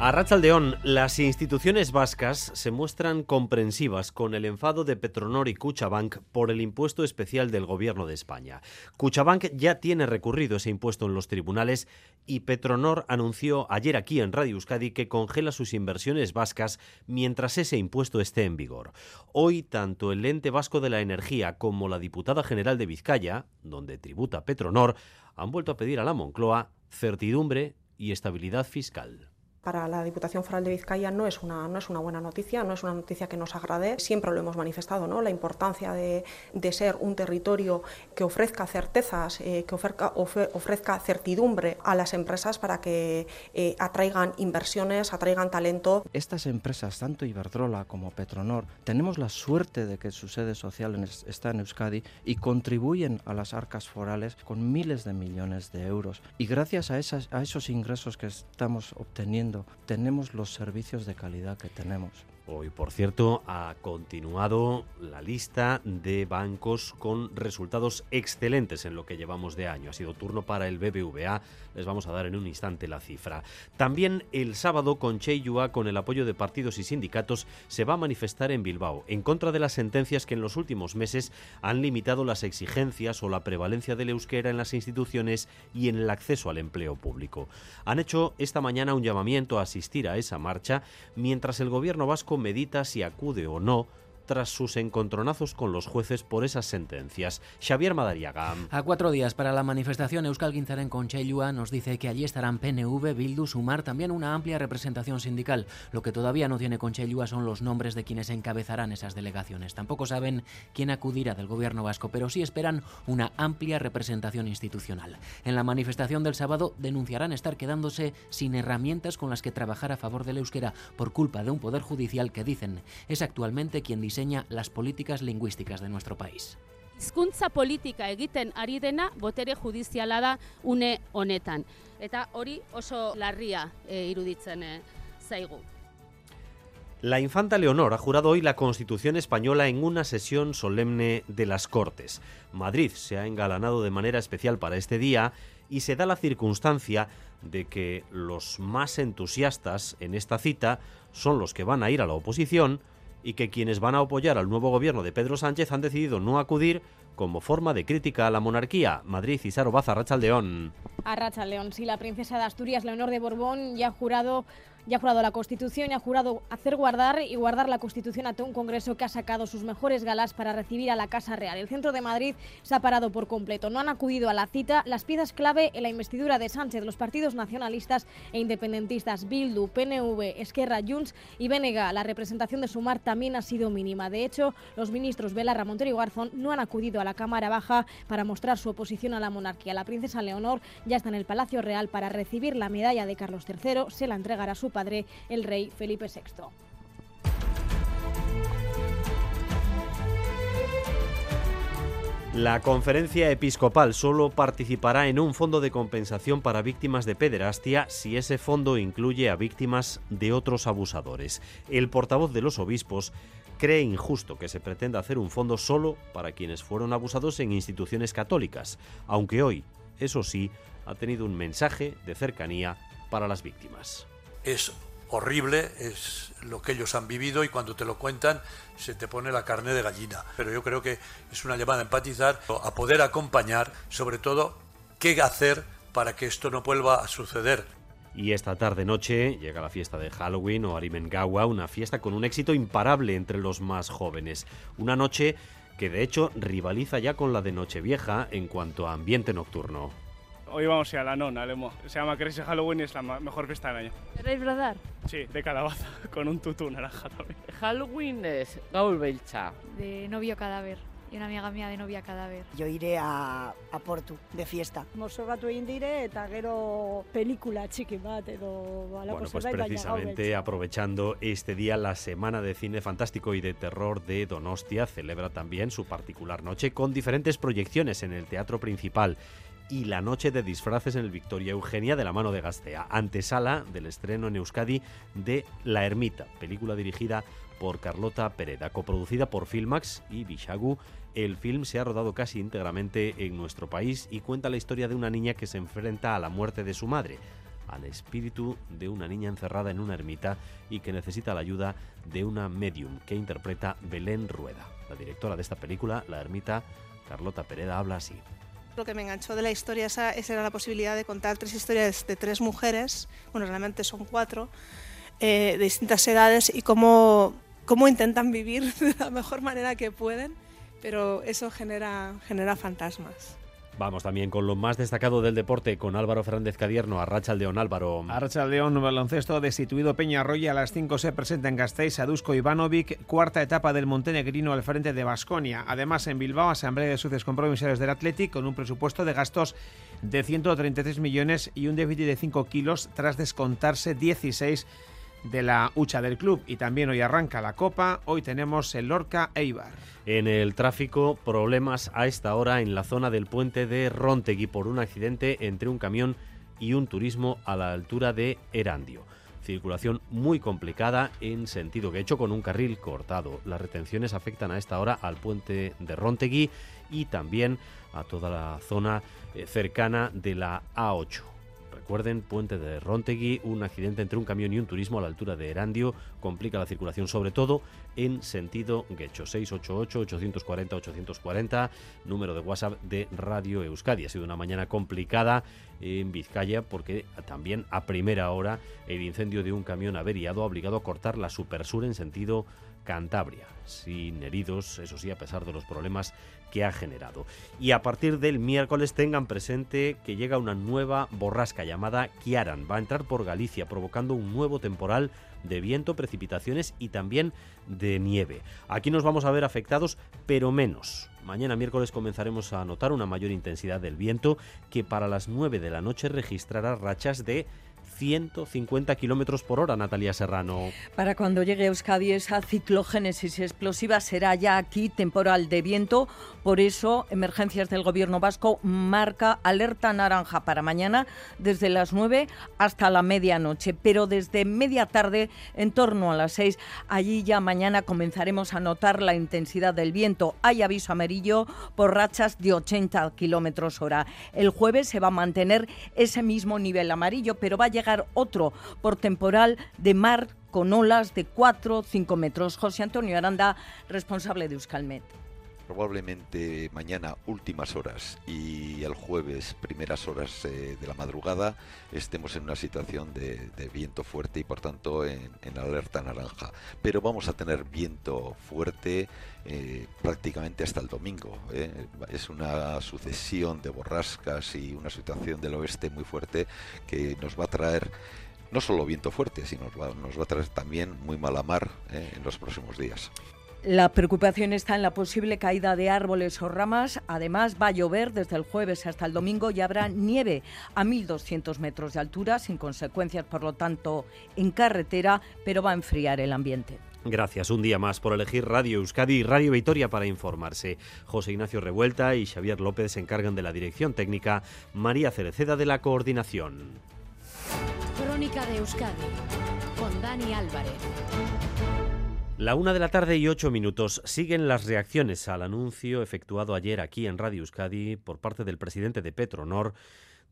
A Rachaldeón, las instituciones vascas se muestran comprensivas con el enfado de Petronor y Cuchabank por el impuesto especial del Gobierno de España. Cuchabank ya tiene recurrido ese impuesto en los tribunales y Petronor anunció ayer aquí en Radio Euskadi que congela sus inversiones vascas mientras ese impuesto esté en vigor. Hoy, tanto el ente vasco de la energía como la diputada general de Vizcaya, donde tributa Petronor, han vuelto a pedir a la Moncloa certidumbre y estabilidad fiscal para la Diputación Foral de Vizcaya no es una, no es una buena noticia, no es una noticia que nos agrade. Siempre lo hemos manifestado, ¿no? la importancia de, de ser un territorio que ofrezca certezas, eh, que ofrezca, ofrezca, certidumbre a las empresas para que eh, atraigan inversiones, atraigan talento. Estas empresas, tanto Iberdrola como Petronor, tenemos la suerte de que su sede social está en Euskadi y contribuyen a las arcas forales con miles de millones de euros. Y gracias a, esas, a esos ingresos que estamos obteniendo, tenemos los servicios de calidad que tenemos. Hoy, por cierto, ha continuado la lista de bancos con resultados excelentes en lo que llevamos de año. Ha sido turno para el BBVA. Les vamos a dar en un instante la cifra. También el sábado, con Cheyua, con el apoyo de partidos y sindicatos, se va a manifestar en Bilbao en contra de las sentencias que en los últimos meses han limitado las exigencias o la prevalencia del euskera en las instituciones y en el acceso al empleo público. Han hecho esta mañana un llamamiento a asistir a esa marcha mientras el gobierno vasco medita si acude o no tras sus encontronazos con los jueces por esas sentencias. Xavier Madariaga. A cuatro días para la manifestación, Euskal Guinzaren Conchellua nos dice que allí estarán PNV, Bildu, Sumar, también una amplia representación sindical. Lo que todavía no tiene Conchellua son los nombres de quienes encabezarán esas delegaciones. Tampoco saben quién acudirá del gobierno vasco, pero sí esperan una amplia representación institucional. En la manifestación del sábado denunciarán estar quedándose sin herramientas con las que trabajar a favor del euskera por culpa de un poder judicial que dicen es actualmente quien dice diseña las políticas lingüísticas de nuestro país. Hizkuntza politika egiten ari dena botere judiziala da une honetan. Eta hori oso larria e, iruditzen e, zaigu. La infanta Leonor ha jurado hoy la Constitución española en una sesión solemne de las Cortes. Madrid se ha engalanado de manera especial para este día y se da la circunstancia de que los más entusiastas en esta cita son los que van a ir a la oposición y que quienes van a apoyar al nuevo gobierno de Pedro Sánchez han decidido no acudir como forma de crítica a la monarquía. Madrid y Saro Baza, Rachaldeón. A Rachaldeón, sí, la princesa de Asturias, Leonor de Borbón, ya ha jurado ya ha jurado la Constitución y ha jurado hacer guardar y guardar la Constitución ante un Congreso que ha sacado sus mejores galas para recibir a la Casa Real. El centro de Madrid se ha parado por completo. No han acudido a la cita las piezas clave en la investidura de Sánchez, los partidos nacionalistas e independentistas Bildu, PNV, Esquerra, Junts y Benega. La representación de Sumar también ha sido mínima. De hecho, los ministros Belarra, Montero y Garzón no han acudido a la Cámara Baja para mostrar su oposición a la monarquía. La princesa Leonor ya está en el Palacio Real para recibir la medalla de Carlos III. Se la entregará su padre, el rey Felipe VI. La conferencia episcopal solo participará en un fondo de compensación para víctimas de pederastia si ese fondo incluye a víctimas de otros abusadores. El portavoz de los obispos cree injusto que se pretenda hacer un fondo solo para quienes fueron abusados en instituciones católicas, aunque hoy, eso sí, ha tenido un mensaje de cercanía para las víctimas. Es horrible, es lo que ellos han vivido y cuando te lo cuentan se te pone la carne de gallina. Pero yo creo que es una llamada a empatizar, a poder acompañar, sobre todo, qué hacer para que esto no vuelva a suceder. Y esta tarde noche llega la fiesta de Halloween o Arimengawa, una fiesta con un éxito imparable entre los más jóvenes. Una noche que de hecho rivaliza ya con la de Nochevieja en cuanto a ambiente nocturno. Hoy vamos a ir a la nona, Lemo. Se llama Crazy Halloween y es la mejor fiesta del año. ¿Queréis brodar? Sí, de calabaza, con un tutú naranja también. Halloween es Gaul Belcha. De novio cadáver y una amiga mía de novia cadáver. Yo iré a, a Portu, de fiesta. Mozorratu egin dire eta gero pelikula txiki bat edo bueno, pues precisamente aprovechando este día la Semana de Cine Fantástico y de Terror de Donostia celebra también su particular noche con diferentes proyecciones en el teatro principal y la noche de disfraces en el Victoria Eugenia de la mano de Gastea, antesala del estreno en Euskadi de La Ermita, película dirigida por Carlota Pereda, coproducida por Filmax y Bishagu. El film se ha rodado casi íntegramente en nuestro país y cuenta la historia de una niña que se enfrenta a la muerte de su madre, al espíritu de una niña encerrada en una ermita y que necesita la ayuda de una medium que interpreta Belén Rueda. La directora de esta película, La Ermita, Carlota Pereda, habla así. Lo que me enganchó de la historia esa, esa era la posibilidad de contar tres historias de tres mujeres, bueno, realmente son cuatro, eh, de distintas edades y cómo, cómo intentan vivir de la mejor manera que pueden, pero eso genera, genera fantasmas. Vamos también con lo más destacado del deporte con Álvaro Fernández Cadierno, Arracha León Álvaro. Arracha León, baloncesto destituido Peña Arroya a las 5 se presenta en Gasteiz Adusco Ivanovic, cuarta etapa del montenegrino al frente de Basconia. Además en Bilbao, Asamblea de Socios Compromisarios del Athletic con un presupuesto de gastos de 133 millones y un déficit de 5 kilos tras descontarse 16 de la hucha del club y también hoy arranca la Copa. Hoy tenemos el Lorca Eibar. En el tráfico, problemas a esta hora en la zona del puente de Rontegui por un accidente entre un camión y un turismo a la altura de Erandio. Circulación muy complicada en sentido que hecho con un carril cortado. Las retenciones afectan a esta hora al puente de Rontegui y también a toda la zona eh, cercana de la A8. Recuerden, puente de Rontegui, un accidente entre un camión y un turismo a la altura de Erandio complica la circulación, sobre todo en sentido Guecho. 688-840-840, número de WhatsApp de Radio Euskadi. Ha sido una mañana complicada en Vizcaya porque también a primera hora el incendio de un camión averiado ha obligado a cortar la Supersur en sentido Cantabria, sin heridos, eso sí, a pesar de los problemas que ha generado. Y a partir del miércoles tengan presente que llega una nueva borrasca llamada Kiaran. Va a entrar por Galicia, provocando un nuevo temporal de viento, precipitaciones y también de nieve. Aquí nos vamos a ver afectados, pero menos. Mañana miércoles comenzaremos a notar una mayor intensidad del viento que para las 9 de la noche registrará rachas de 150 kilómetros por hora, Natalia Serrano. Para cuando llegue a Euskadi esa ciclogénesis explosiva será ya aquí temporal de viento. Por eso, Emergencias del Gobierno Vasco marca alerta naranja para mañana desde las 9 hasta la medianoche. Pero desde media tarde, en torno a las 6, allí ya mañana comenzaremos a notar la intensidad del viento. Hay aviso amarillo por rachas de 80 kilómetros hora. El jueves se va a mantener ese mismo nivel amarillo, pero va a llegar otro por temporal de mar con olas de 4 o 5 metros. José Antonio Aranda, responsable de Euskalmet probablemente mañana últimas horas y el jueves primeras horas eh, de la madrugada estemos en una situación de, viento fuerte y por tanto en, alerta naranja. Pero vamos a tener viento fuerte eh, prácticamente hasta el domingo. Eh. Es una sucesión de borrascas y una situación del oeste muy fuerte que nos va a traer no solo viento fuerte, sino nos va, nos va a traer también muy mala mar en los próximos días. La preocupación está en la posible caída de árboles o ramas. Además, va a llover desde el jueves hasta el domingo y habrá nieve a 1.200 metros de altura, sin consecuencias, por lo tanto, en carretera, pero va a enfriar el ambiente. Gracias un día más por elegir Radio Euskadi y Radio Vitoria para informarse. José Ignacio Revuelta y Xavier López se encargan de la dirección técnica, María Cereceda de la coordinación. Crónica de Euskadi con Dani Álvarez. La una de la tarde y ocho minutos siguen las reacciones al anuncio efectuado ayer aquí en Radio Euskadi por parte del presidente de Petronor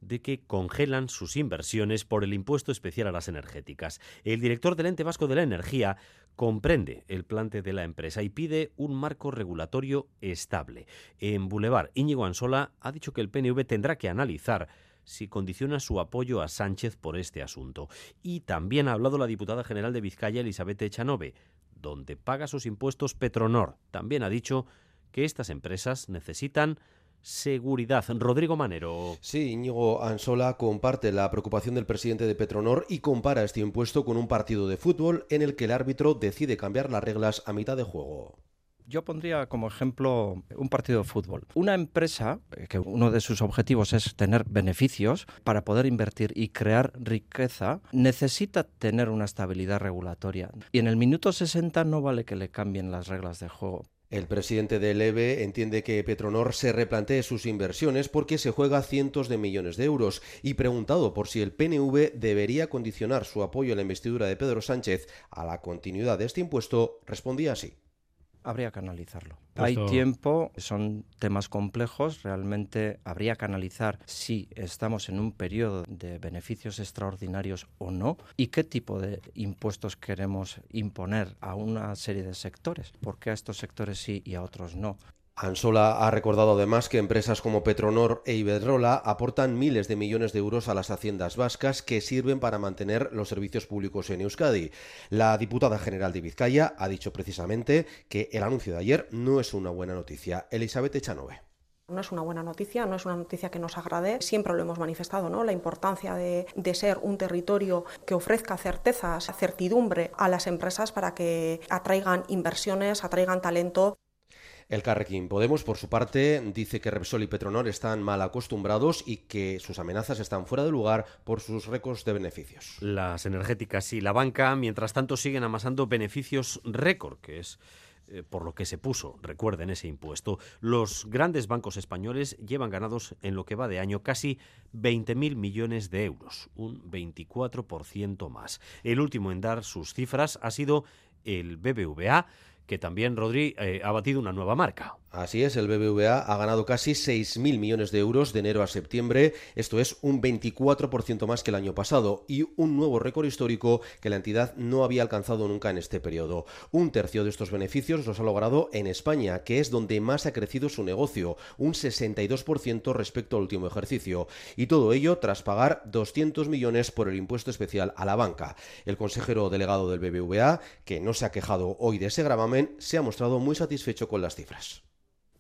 de que congelan sus inversiones por el impuesto especial a las energéticas. El director del ente vasco de la energía comprende el plante de la empresa y pide un marco regulatorio estable. En Boulevard, Íñigo Ansola ha dicho que el PNV tendrá que analizar si condiciona su apoyo a Sánchez por este asunto. Y también ha hablado la diputada general de Vizcaya, Elizabeth Echanove donde paga sus impuestos Petronor. También ha dicho que estas empresas necesitan seguridad. Rodrigo Manero. Sí, Íñigo Ansola comparte la preocupación del presidente de Petronor y compara este impuesto con un partido de fútbol en el que el árbitro decide cambiar las reglas a mitad de juego. Yo pondría como ejemplo un partido de fútbol. Una empresa eh, que uno de sus objetivos es tener beneficios para poder invertir y crear riqueza, necesita tener una estabilidad regulatoria. Y en el minuto 60 no vale que le cambien las reglas de juego. El presidente del EVE entiende que Petronor se replantee sus inversiones porque se juega cientos de millones de euros y preguntado por si el PNV debería condicionar su apoyo a la investidura de Pedro Sánchez a la continuidad de este impuesto, respondía así habría que analizarlo. Hay tiempo, son temas complejos, realmente habría que analizar si estamos en un periodo de beneficios extraordinarios o no y qué tipo de impuestos queremos imponer a una serie de sectores, por qué a estos sectores sí y a otros no. Ansola ha recordado además que empresas como Petronor e Iberdrola aportan miles de millones de euros a las haciendas vascas que sirven para mantener los servicios públicos en Euskadi. La diputada general de Vizcaya ha dicho precisamente que el anuncio de ayer no es una buena noticia. Elizabeth Echanove. No es una buena noticia, no es una noticia que nos agrade. Siempre lo hemos manifestado, ¿no? La importancia de, de, ser un territorio que ofrezca certezas, certidumbre a las empresas para que atraigan inversiones, atraigan talento. El Carrequín Podemos, por su parte, dice que Repsol y Petronor están mal acostumbrados y que sus amenazas están fuera de lugar por sus récords de beneficios. Las energéticas y la banca, mientras tanto, siguen amasando beneficios récord, que es eh, por lo que se puso, recuerden ese impuesto. Los grandes bancos españoles llevan ganados en lo que va de año casi 20.000 millones de euros, un 24% más. El último en dar sus cifras ha sido el BBVA, que también, Rodri, eh, ha batido una nueva marca. Así es, el BBVA ha ganado casi 6.000 millones de euros de enero a septiembre, esto es un 24% más que el año pasado y un nuevo récord histórico que la entidad no había alcanzado nunca en este periodo. Un tercio de estos beneficios los ha logrado en España, que es donde más ha crecido su negocio, un 62% respecto al último ejercicio, y todo ello tras pagar 200 millones por el impuesto especial a la banca. El consejero delegado del BBVA, que no se ha quejado hoy de ese gravamen, se ha mostrado muy satisfecho con las cifras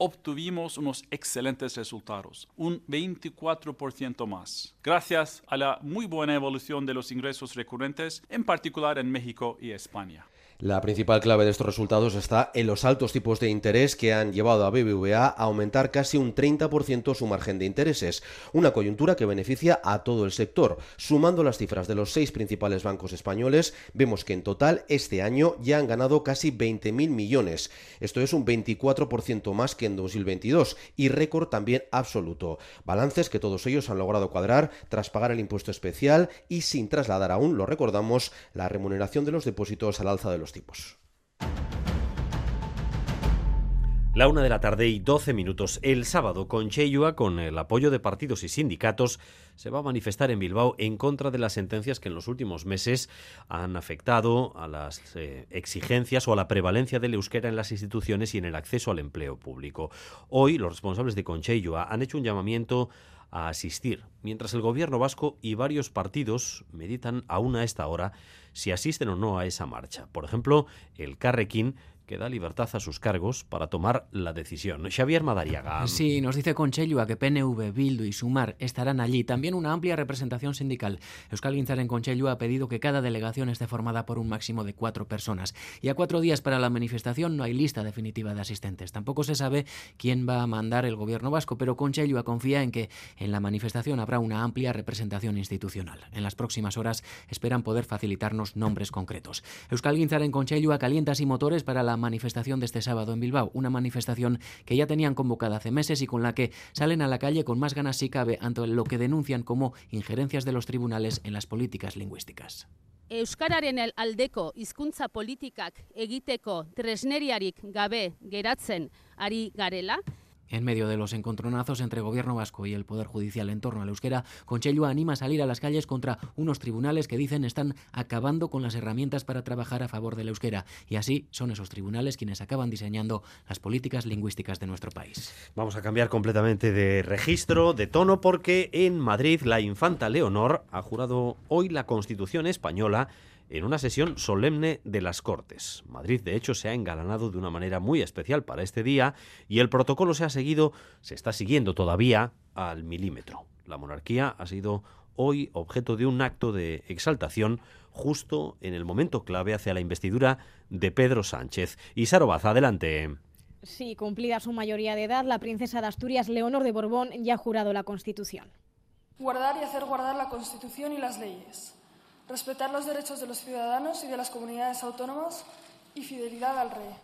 obtuvimos unos excelentes resultados, un 24% más, gracias a la muy buena evolución de los ingresos recurrentes, en particular en México y España. La principal clave de estos resultados está en los altos tipos de interés que han llevado a BBVA a aumentar casi un 30% su margen de intereses, una coyuntura que beneficia a todo el sector. Sumando las cifras de los seis principales bancos españoles, vemos que en total este año ya han ganado casi 20.000 millones. Esto es un 24% más que en 2022 y récord también absoluto. Balances que todos ellos han logrado cuadrar tras pagar el impuesto especial y sin trasladar aún, lo recordamos, la remuneración de los depósitos al alza de los tipos. La una de la tarde y 12 minutos. El sábado, con Cheyua, con el apoyo de partidos y sindicatos, se va a manifestar en Bilbao en contra de las sentencias que en los últimos meses han afectado a las eh, exigencias o a la prevalencia del euskera en las instituciones y en el acceso al empleo público. Hoy, los responsables de Concheyua han hecho un llamamiento a asistir, mientras el gobierno vasco y varios partidos meditan aún a esta hora si asisten o no a esa marcha. Por ejemplo, el Carrequín que da libertad a sus cargos para tomar la decisión. Xavier Madariaga. Sí, nos dice a que PNV, Bildu y Sumar estarán allí. También una amplia representación sindical. Euskal en Conchellu ha pedido que cada delegación esté formada por un máximo de cuatro personas. Y a cuatro días para la manifestación no hay lista definitiva de asistentes. Tampoco se sabe quién va a mandar el gobierno vasco, pero Conchelua confía en que en la manifestación habrá una amplia representación institucional. En las próximas horas esperan poder facilitarnos nombres concretos. Euskal en Conchelua calienta y motores para la manifestación de este sábado en Bilbao, una manifestación que ya tenían convocada hace meses y con la que salen a la calle con más ganas si cabe ante lo que denuncian como injerencias de los tribunales en las políticas lingüísticas. Euskararen aldeko hizkuntza politikak egiteko tresneriarik gabe geratzen ari garela, en medio de los encontronazos entre gobierno vasco y el Poder Judicial en torno al euskera, Conchello anima a salir a las calles contra unos tribunales que dicen están acabando con las herramientas para trabajar a favor del euskera. Y así son esos tribunales quienes acaban diseñando las políticas lingüísticas de nuestro país. Vamos a cambiar completamente de registro, de tono, porque en Madrid la infanta Leonor ha jurado hoy la Constitución española en una sesión solemne de las Cortes. Madrid, de hecho, se ha engalanado de una manera muy especial para este día y el protocolo se ha seguido, se está siguiendo todavía al milímetro. La monarquía ha sido hoy objeto de un acto de exaltación justo en el momento clave hacia la investidura de Pedro Sánchez. Y Sarobaza, adelante. Sí, cumplida su mayoría de edad, la princesa de Asturias, Leonor de Borbón, ya ha jurado la Constitución. Guardar y hacer guardar la Constitución y las leyes respetar los derechos de los ciudadanos y de las comunidades autónomas y fidelidad al rey.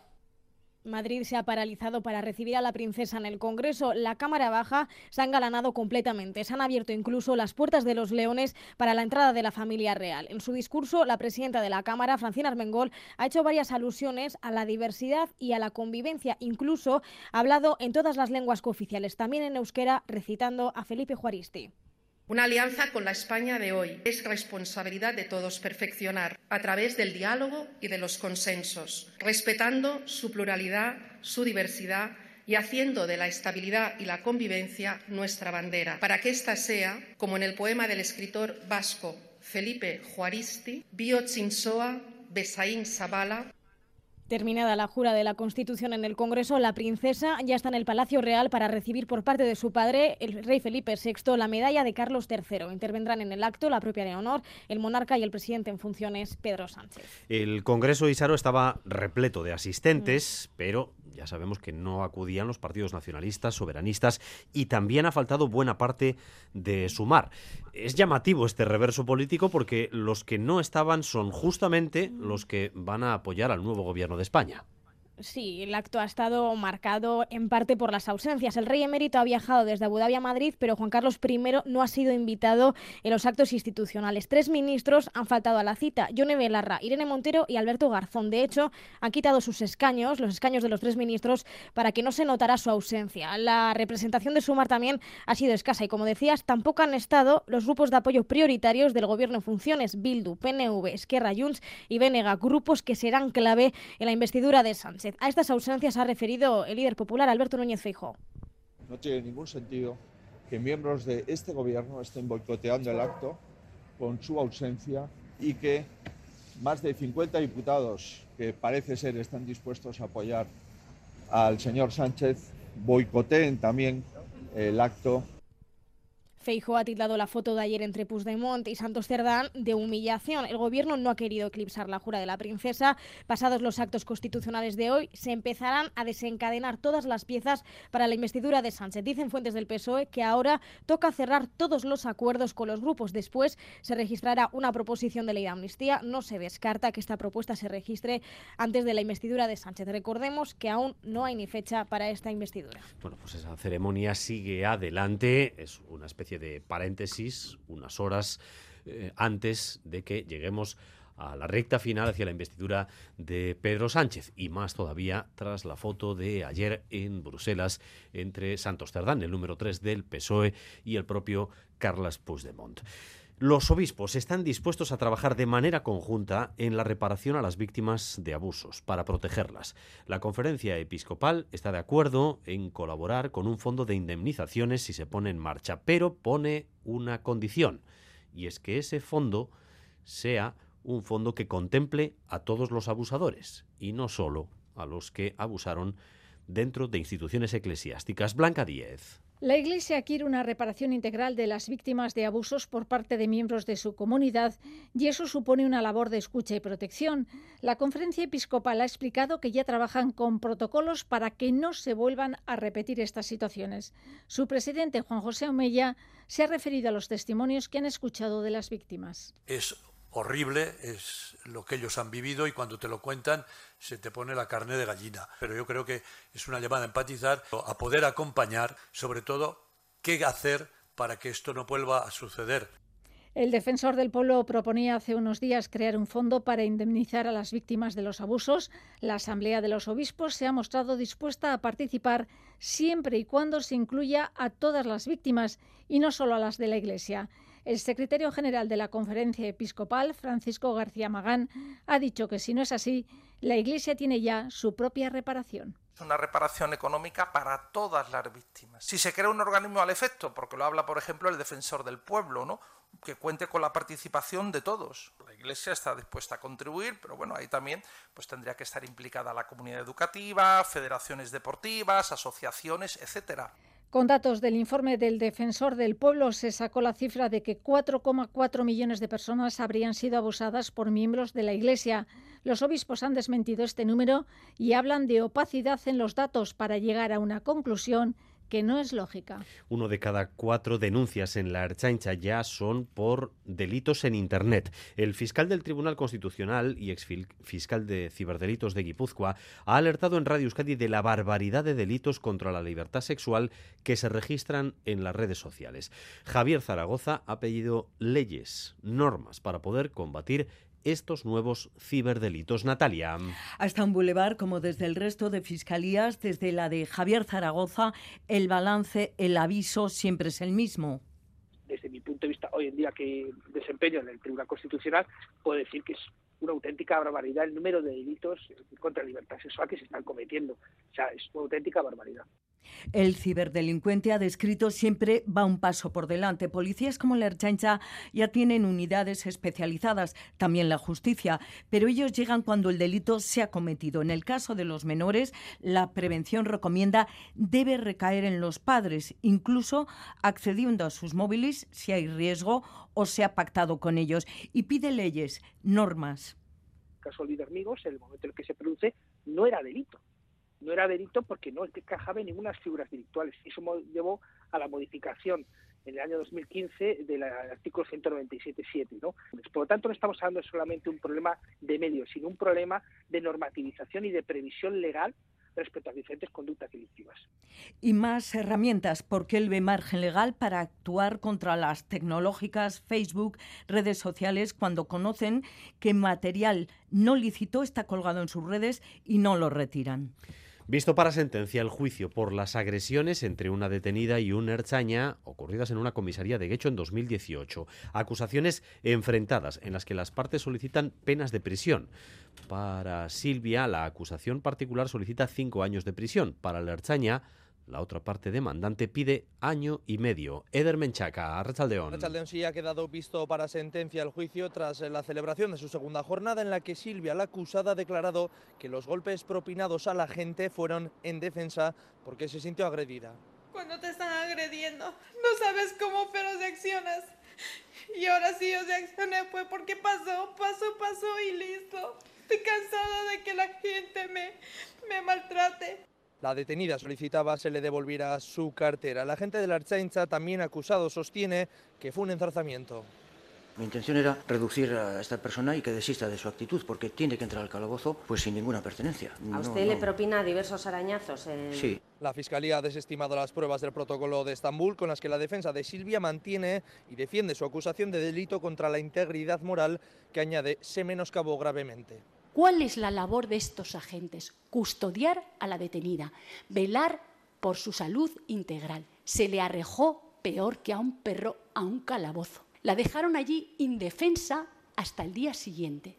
Madrid se ha paralizado para recibir a la princesa en el Congreso. La Cámara Baja se ha engalanado completamente. Se han abierto incluso las puertas de los leones para la entrada de la familia real. En su discurso, la presidenta de la Cámara, Francina Armengol, ha hecho varias alusiones a la diversidad y a la convivencia. Incluso ha hablado en todas las lenguas cooficiales, también en euskera, recitando a Felipe Juaristi. Una alianza con la España de hoy es responsabilidad de todos perfeccionar a través del diálogo y de los consensos, respetando su pluralidad, su diversidad y haciendo de la estabilidad y la convivencia nuestra bandera, para que ésta sea, como en el poema del escritor vasco Felipe Juaristi, Bio Chinsoa, Besaín Zabala, Terminada la jura de la Constitución en el Congreso, la princesa ya está en el Palacio Real para recibir por parte de su padre, el rey Felipe VI, la medalla de Carlos III. Intervendrán en el acto la propia Leonor, el monarca y el presidente en funciones, Pedro Sánchez. El Congreso Isaro estaba repleto de asistentes, pero ya sabemos que no acudían los partidos nacionalistas, soberanistas y también ha faltado buena parte de Sumar. Es llamativo este reverso político porque los que no estaban son justamente los que van a apoyar al nuevo gobierno de España. Sí, el acto ha estado marcado en parte por las ausencias. El rey emérito ha viajado desde Abu Dhabi a Madrid, pero Juan Carlos I no ha sido invitado en los actos institucionales. Tres ministros han faltado a la cita, Yone Belarra, Irene Montero y Alberto Garzón. De hecho, han quitado sus escaños, los escaños de los tres ministros, para que no se notara su ausencia. La representación de Sumar también ha sido escasa y, como decías, tampoco han estado los grupos de apoyo prioritarios del gobierno en funciones, Bildu, PNV, Esquerra, Junts y Benega, grupos que serán clave en la investidura de Sánchez. A estas ausencias ha referido el líder popular Alberto Núñez Feijóo. No tiene ningún sentido que miembros de este gobierno estén boicoteando el acto con su ausencia y que más de 50 diputados que parece ser están dispuestos a apoyar al señor Sánchez boicoteen también el acto Feijo ha titulado la foto de ayer entre Puigdemont y Santos Cerdán de humillación. El gobierno no ha querido eclipsar la jura de la princesa. Pasados los actos constitucionales de hoy, se empezarán a desencadenar todas las piezas para la investidura de Sánchez. Dicen fuentes del PSOE que ahora toca cerrar todos los acuerdos con los grupos. Después se registrará una proposición de ley de amnistía. No se descarta que esta propuesta se registre antes de la investidura de Sánchez. Recordemos que aún no hay ni fecha para esta investidura. Bueno, pues esa ceremonia sigue adelante. Es una especie de paréntesis unas horas eh, antes de que lleguemos a la recta final hacia la investidura de Pedro Sánchez y más todavía tras la foto de ayer en Bruselas entre Santos Cerdán, el número 3 del PSOE, y el propio Carles Puigdemont. Los obispos están dispuestos a trabajar de manera conjunta en la reparación a las víctimas de abusos para protegerlas. La conferencia episcopal está de acuerdo en colaborar con un fondo de indemnizaciones si se pone en marcha, pero pone una condición, y es que ese fondo sea un fondo que contemple a todos los abusadores y no solo a los que abusaron dentro de instituciones eclesiásticas. Blanca Díez. La Iglesia quiere una reparación integral de las víctimas de abusos por parte de miembros de su comunidad y eso supone una labor de escucha y protección. La conferencia episcopal ha explicado que ya trabajan con protocolos para que no se vuelvan a repetir estas situaciones. Su presidente, Juan José Omeya, se ha referido a los testimonios que han escuchado de las víctimas. Horrible, es lo que ellos han vivido y cuando te lo cuentan se te pone la carne de gallina. Pero yo creo que es una llamada a empatizar, a poder acompañar, sobre todo, qué hacer para que esto no vuelva a suceder. El defensor del pueblo proponía hace unos días crear un fondo para indemnizar a las víctimas de los abusos. La Asamblea de los Obispos se ha mostrado dispuesta a participar siempre y cuando se incluya a todas las víctimas y no solo a las de la Iglesia. El secretario general de la Conferencia Episcopal, Francisco García Magán, ha dicho que si no es así, la Iglesia tiene ya su propia reparación. Es una reparación económica para todas las víctimas. Si se crea un organismo al efecto, porque lo habla, por ejemplo, el defensor del pueblo, ¿no? que cuente con la participación de todos. La Iglesia está dispuesta a contribuir, pero bueno, ahí también pues tendría que estar implicada la comunidad educativa, federaciones deportivas, asociaciones, etcétera. Con datos del informe del Defensor del Pueblo se sacó la cifra de que 4,4 millones de personas habrían sido abusadas por miembros de la Iglesia. Los obispos han desmentido este número y hablan de opacidad en los datos para llegar a una conclusión que no es lógica. Uno de cada cuatro denuncias en la Erchaincha ya son por delitos en Internet. El fiscal del Tribunal Constitucional y exfiscal de ciberdelitos de Guipúzcoa ha alertado en Radio Euskadi de la barbaridad de delitos contra la libertad sexual que se registran en las redes sociales. Javier Zaragoza ha pedido leyes, normas para poder combatir estos nuevos ciberdelitos. Natalia. Hasta un bulevar, como desde el resto de fiscalías, desde la de Javier Zaragoza, el balance, el aviso siempre es el mismo. Desde mi punto de vista, hoy en día que desempeño en el Tribunal Constitucional, puedo decir que es una auténtica barbaridad el número de delitos contra la libertad sexual que se están cometiendo. O sea, es una auténtica barbaridad. El ciberdelincuente ha descrito siempre va un paso por delante. Policías como la Erchancha ya tienen unidades especializadas, también la justicia, pero ellos llegan cuando el delito se ha cometido. En el caso de los menores, la prevención recomienda debe recaer en los padres, incluso accediendo a sus móviles si hay riesgo o se ha pactado con ellos, y pide leyes, normas. El caso de Migos, en el momento en el que se produce, no era delito no era delito porque no encajaba en ninguna figuras delictuales. Eso llevó a la modificación en el año 2015 del artículo 197.7. ¿no? Por lo tanto, no estamos hablando solamente de un problema de medios, sino un problema de normativización y de previsión legal respecto a diferentes conductas delictivas. Y más herramientas, porque él ve margen legal para actuar contra las tecnológicas, Facebook, redes sociales, cuando conocen que material no lícito está colgado en sus redes y no lo retiran. Visto para sentencia el juicio por las agresiones entre una detenida y un erchaña ocurridas en una comisaría de Guecho en 2018. Acusaciones enfrentadas en las que las partes solicitan penas de prisión. Para Silvia, la acusación particular solicita cinco años de prisión. Para la erchaña, la otra parte demandante pide año y medio. Eder Menchaca, Arrachaldeón. Arrachaldeón sí ha quedado visto para sentencia el juicio tras la celebración de su segunda jornada en la que Silvia, la acusada, ha declarado que los golpes propinados a la gente fueron en defensa porque se sintió agredida. Cuando te están agrediendo, no sabes cómo pero reaccionas. Y ahora sí yo reaccioné fue porque pasó, pasó, pasó y listo. Estoy cansada de que la gente me, me maltrate. La detenida solicitaba se le devolviera su cartera. La gente de la Archaincha, también acusado, sostiene que fue un enzarzamiento. Mi intención era reducir a esta persona y que desista de su actitud, porque tiene que entrar al calabozo pues sin ninguna pertenencia. ¿A usted le propina diversos arañazos? Sí. La Fiscalía ha desestimado las pruebas del protocolo de Estambul con las que la defensa de Silvia mantiene y defiende su acusación de delito contra la integridad moral que añade se menoscabó gravemente. ¿Cuál es la labor de estos agentes? Custodiar a la detenida, velar por su salud integral. Se le arrejó peor que a un perro a un calabozo. La dejaron allí indefensa hasta el día siguiente.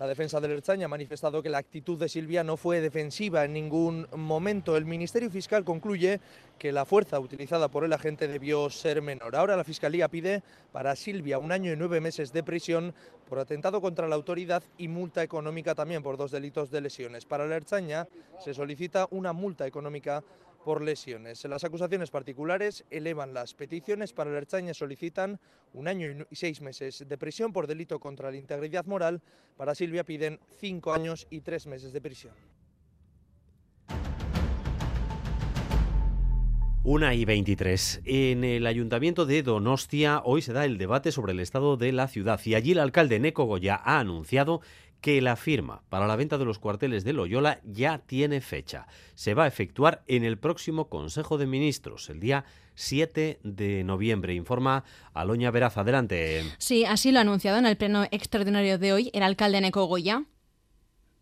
La defensa del Erchaña ha manifestado que la actitud de Silvia no fue defensiva en ningún momento. El Ministerio Fiscal concluye que la fuerza utilizada por el agente debió ser menor. Ahora la Fiscalía pide para Silvia un año y nueve meses de prisión por atentado contra la autoridad y multa económica también por dos delitos de lesiones. Para el Erchaña se solicita una multa económica por lesiones. Las acusaciones particulares elevan las peticiones para el Erchaña solicitan un año y seis meses de prisión por delito contra la integridad moral. Para Silvia piden cinco años y tres meses de prisión. Una y 23. En el Ayuntamiento de Donostia hoy se da el debate sobre el estado de la ciudad y allí el alcalde Neco Goya ha anunciado que la firma para la venta de los cuarteles de Loyola ya tiene fecha. Se va a efectuar en el próximo Consejo de Ministros, el día 7 de noviembre, informa Aloña Veraz. Adelante. Sí, así lo ha anunciado en el pleno extraordinario de hoy el alcalde Neco Goya.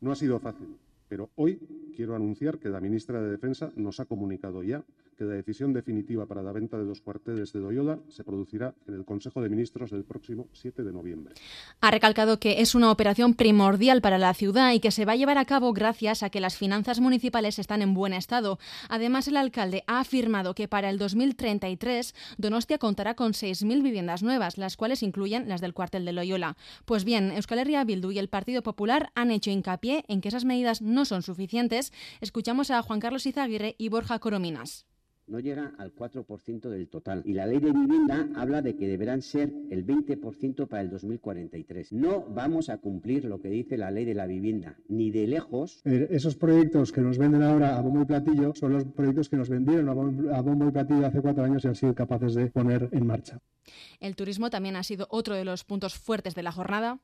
No ha sido fácil, pero hoy quiero anunciar que la ministra de Defensa nos ha comunicado ya que la decisión definitiva para la venta de los cuarteles de Doyola se producirá en el Consejo de Ministros del próximo 7 de noviembre. Ha recalcado que es una operación primordial para la ciudad y que se va a llevar a cabo gracias a que las finanzas municipales están en buen estado. Además, el alcalde ha afirmado que para el 2033 Donostia contará con 6.000 viviendas nuevas, las cuales incluyen las del cuartel de Loyola. Pues bien, Euskal Herria Bildu y el Partido Popular han hecho hincapié en que esas medidas no son suficientes. Escuchamos a Juan Carlos Izaguirre y Borja Corominas no llega al 4% del total. Y la ley de vivienda habla de que deberán ser el 20% para el 2043. No vamos a cumplir lo que dice la ley de la vivienda, ni de lejos. Esos proyectos que nos venden ahora a bombo y platillo son los proyectos que nos vendieron a bombo y platillo hace cuatro años y han sido capaces de poner en marcha. El turismo también ha sido otro de los puntos fuertes de la jornada.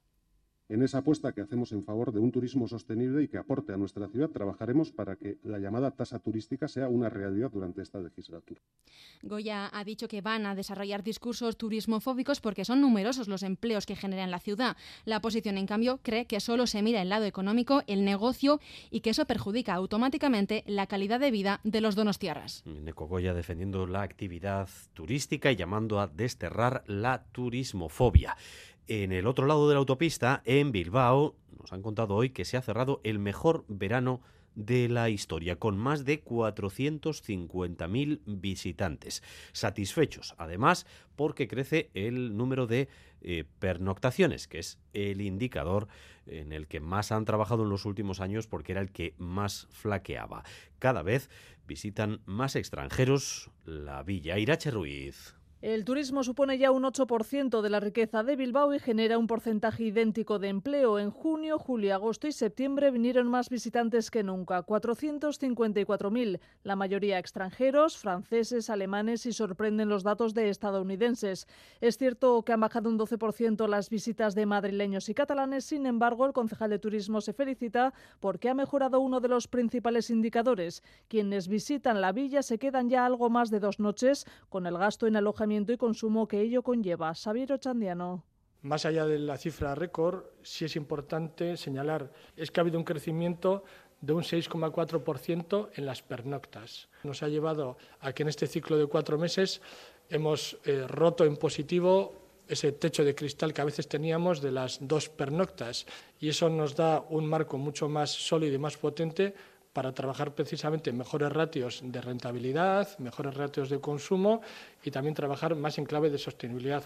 En esa apuesta que hacemos en favor de un turismo sostenible y que aporte a nuestra ciudad, trabajaremos para que la llamada tasa turística sea una realidad durante esta legislatura. Goya ha dicho que van a desarrollar discursos turismofóbicos porque son numerosos los empleos que genera en la ciudad. La oposición, en cambio, cree que solo se mira el lado económico, el negocio y que eso perjudica automáticamente la calidad de vida de los donostiarras. Neco Goya defendiendo la actividad turística y llamando a desterrar la turismofobia. En el otro lado de la autopista, en Bilbao, nos han contado hoy que se ha cerrado el mejor verano de la historia, con más de 450.000 visitantes. Satisfechos, además, porque crece el número de eh, pernoctaciones, que es el indicador en el que más han trabajado en los últimos años porque era el que más flaqueaba. Cada vez visitan más extranjeros la villa. Irache Ruiz. El turismo supone ya un 8% de la riqueza de Bilbao y genera un porcentaje idéntico de empleo. En junio, julio, agosto y septiembre vinieron más visitantes que nunca, 454.000, la mayoría extranjeros, franceses, alemanes y sorprenden los datos de estadounidenses. Es cierto que han bajado un 12% las visitas de madrileños y catalanes, sin embargo, el concejal de turismo se felicita porque ha mejorado uno de los principales indicadores. Quienes visitan la villa se quedan ya algo más de dos noches con el gasto en alojamiento y consumo que ello conlleva. Xavier Ochandiano. Más allá de la cifra récord, sí es importante señalar es que ha habido un crecimiento de un 6,4% en las pernoctas. Nos ha llevado a que en este ciclo de cuatro meses hemos eh, roto en positivo ese techo de cristal que a veces teníamos de las dos pernoctas y eso nos da un marco mucho más sólido y más potente para trabajar precisamente mejores ratios de rentabilidad, mejores ratios de consumo y también trabajar más en clave de sostenibilidad.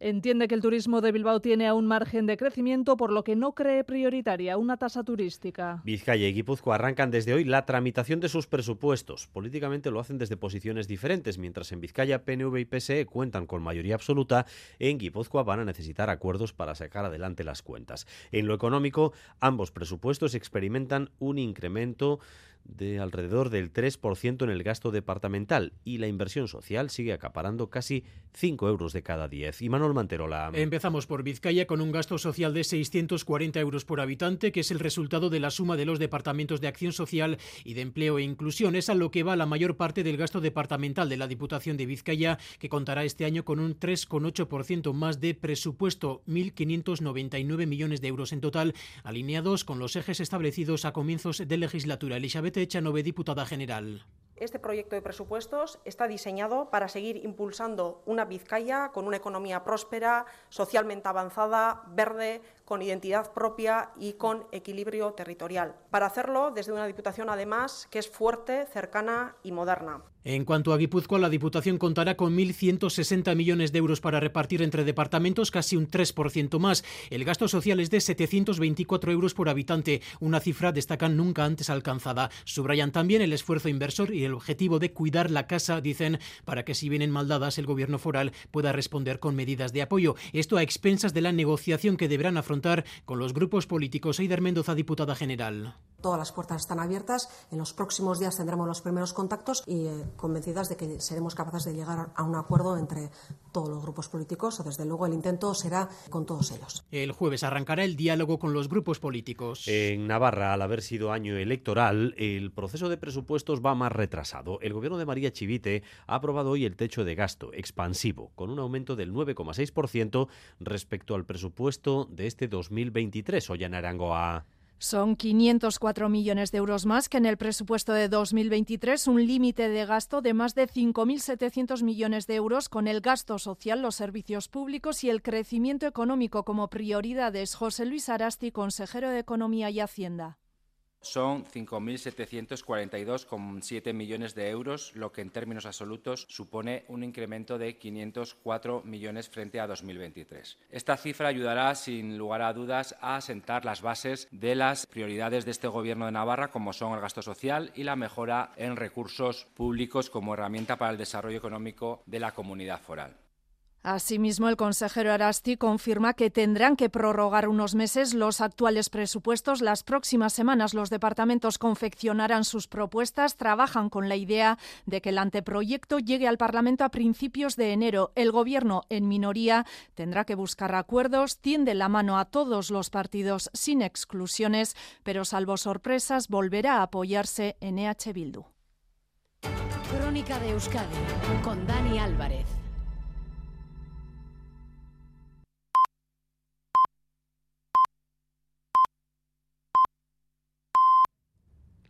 Entiende que el turismo de Bilbao tiene aún margen de crecimiento, por lo que no cree prioritaria una tasa turística. Vizcaya y Guipúzcoa arrancan desde hoy la tramitación de sus presupuestos. Políticamente lo hacen desde posiciones diferentes, mientras en Vizcaya PNV y PSE cuentan con mayoría absoluta, en Guipúzcoa van a necesitar acuerdos para sacar adelante las cuentas. En lo económico, ambos presupuestos experimentan un incremento de alrededor del 3% en el gasto departamental y la inversión social sigue acaparando casi 5 euros de cada 10. Y Manuel Manterola. Empezamos por Vizcaya con un gasto social de 640 euros por habitante, que es el resultado de la suma de los departamentos de acción social y de empleo e inclusión. Es a lo que va la mayor parte del gasto departamental de la Diputación de Vizcaya, que contará este año con un 3,8% más de presupuesto, 1.599 millones de euros en total, alineados con los ejes establecidos a comienzos de legislatura. Elizabeth Echanove, diputada general. Este proyecto de presupuestos está diseñado para seguir impulsando una Vizcaya con una economía próspera, socialmente avanzada, verde, con identidad propia y con equilibrio territorial. Para hacerlo desde una Diputación, además, que es fuerte, cercana y moderna. En cuanto a Guipúzcoa, la Diputación contará con 1.160 millones de euros para repartir entre departamentos, casi un 3% más. El gasto social es de 724 euros por habitante, una cifra, destacan, nunca antes alcanzada. Subrayan también el esfuerzo inversor y el objetivo de cuidar la casa, dicen, para que si vienen maldadas el gobierno foral pueda responder con medidas de apoyo. Esto a expensas de la negociación que deberán afrontar con los grupos políticos. Eider Mendoza, diputada general. Todas las puertas están abiertas. En los próximos días tendremos los primeros contactos y eh, convencidas de que seremos capaces de llegar a un acuerdo entre todos los grupos políticos o desde luego el intento será con todos ellos. El jueves arrancará el diálogo con los grupos políticos. En Navarra, al haber sido año electoral, el proceso de presupuestos va más retrasado. El gobierno de María Chivite ha aprobado hoy el techo de gasto expansivo, con un aumento del 9,6% respecto al presupuesto de este 2023. Ollana Arangoa. Son 504 millones de euros más que en el presupuesto de 2023, un límite de gasto de más de 5.700 millones de euros con el gasto social, los servicios públicos y el crecimiento económico como prioridades. José Luis Arasti, consejero de Economía y Hacienda. Son 5.742,7 millones de euros, lo que en términos absolutos supone un incremento de 504 millones frente a 2023. Esta cifra ayudará, sin lugar a dudas, a asentar las bases de las prioridades de este Gobierno de Navarra, como son el gasto social y la mejora en recursos públicos como herramienta para el desarrollo económico de la comunidad foral. Asimismo, el consejero Arasti confirma que tendrán que prorrogar unos meses los actuales presupuestos. Las próximas semanas los departamentos confeccionarán sus propuestas. Trabajan con la idea de que el anteproyecto llegue al Parlamento a principios de enero. El Gobierno, en minoría, tendrá que buscar acuerdos. Tiende la mano a todos los partidos sin exclusiones, pero salvo sorpresas, volverá a apoyarse en EH Bildu. Crónica de Euskadi con Dani Álvarez.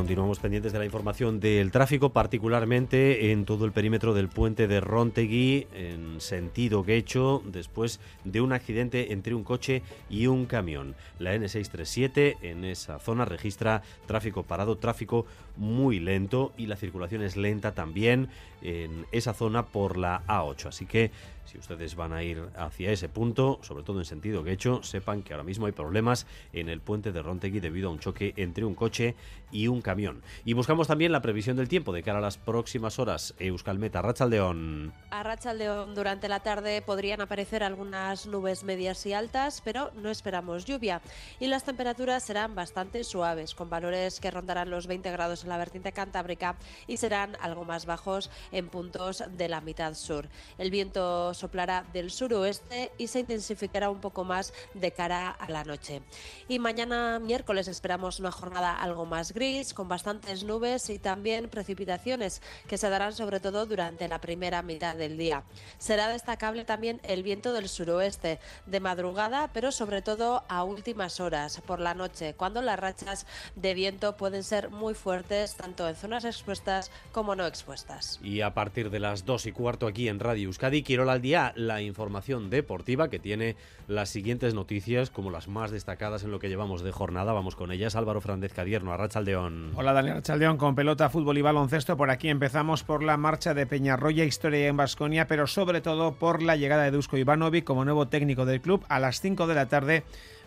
Continuamos pendientes de la información del tráfico, particularmente en todo el perímetro del puente de Rontegui, en sentido Guecho, después de un accidente entre un coche y un camión. La N637 en esa zona registra tráfico parado, tráfico muy lento y la circulación es lenta también en esa zona por la A8. Así que si ustedes van a ir hacia ese punto, sobre todo en sentido que hecho, sepan que ahora mismo hay problemas en el puente de Rontegui debido a un choque entre un coche y un camión. Y buscamos también la previsión del tiempo de cara a las próximas horas. Euskalmeta, Rachaldeón. A Rachaldeón durante la tarde podrían aparecer algunas nubes medias y altas, pero no esperamos lluvia. Y las temperaturas serán bastante suaves, con valores que rondarán los 20 grados en la vertiente cantábrica y serán algo más bajos en puntos de la mitad sur. El viento soplará del suroeste y se intensificará un poco más de cara a la noche. Y mañana miércoles esperamos una jornada algo más gris, con bastantes nubes y también precipitaciones que se darán sobre todo durante la primera mitad del día. Será destacable también el viento del suroeste de madrugada, pero sobre todo a últimas horas por la noche, cuando las rachas de viento pueden ser muy fuertes tanto en zonas expuestas como no expuestas. Y a partir de las dos y cuarto aquí en Radio Euskadi, Quirola al día, la información deportiva que tiene las siguientes noticias como las más destacadas en lo que llevamos de jornada. Vamos con ellas. Álvaro Fernández Cadierno, Arrachaldeón. Hola Daniel Arrachaldeón, con pelota, fútbol y baloncesto. Por aquí empezamos por la marcha de Peñarroya, historia en Basconia, pero sobre todo por la llegada de Dusko Ivanovic como nuevo técnico del club. A las 5 de la tarde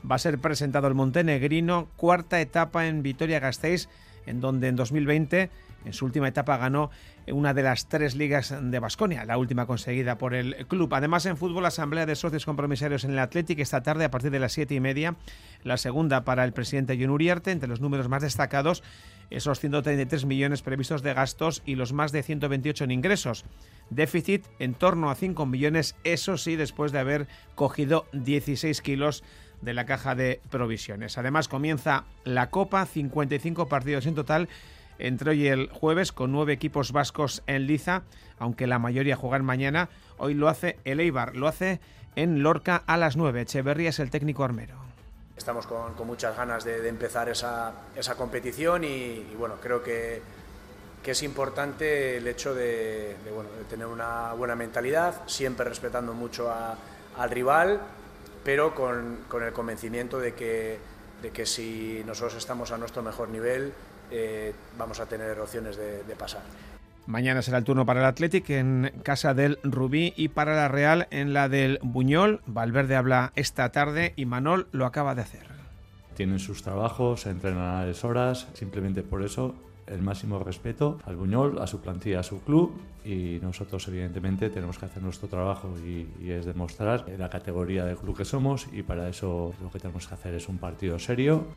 va a ser presentado el montenegrino, cuarta etapa en Vitoria-Gasteiz, en donde en 2020 en su última etapa ganó una de las tres ligas de Basconia, la última conseguida por el club. Además, en fútbol, asamblea de socios compromisarios en el Athletic esta tarde a partir de las siete y media. La segunda para el presidente John Uriarte, entre los números más destacados, esos 133 millones previstos de gastos y los más de 128 en ingresos. Déficit en torno a 5 millones, eso sí, después de haber cogido 16 kilos de la caja de provisiones. Además, comienza la Copa, 55 partidos en total entre hoy y el jueves con nueve equipos vascos en liza, aunque la mayoría juegan mañana. Hoy lo hace el Eibar, lo hace en Lorca a las 9. Echeverría es el técnico armero. Estamos con, muchas ganas de, empezar esa, competición y, bueno, creo que, que, es importante el hecho de, tener una buena mentalidad, siempre respetando mucho al rival, pero con, el convencimiento de que, de que si nosotros estamos a nuestro mejor nivel, eh, vamos a tener opciones de, pasar. Mañana será el turno para el Athletic en casa del Rubí y para la Real en la del Buñol. Valverde habla esta tarde y Manol lo acaba de hacer. Tienen sus trabajos, entrenan a las horas, simplemente por eso el máximo respeto al Buñol, a su plantilla, a su club y nosotros evidentemente tenemos que hacer nuestro trabajo y, y, es demostrar la categoría de club que somos y para eso lo que tenemos que hacer es un partido serio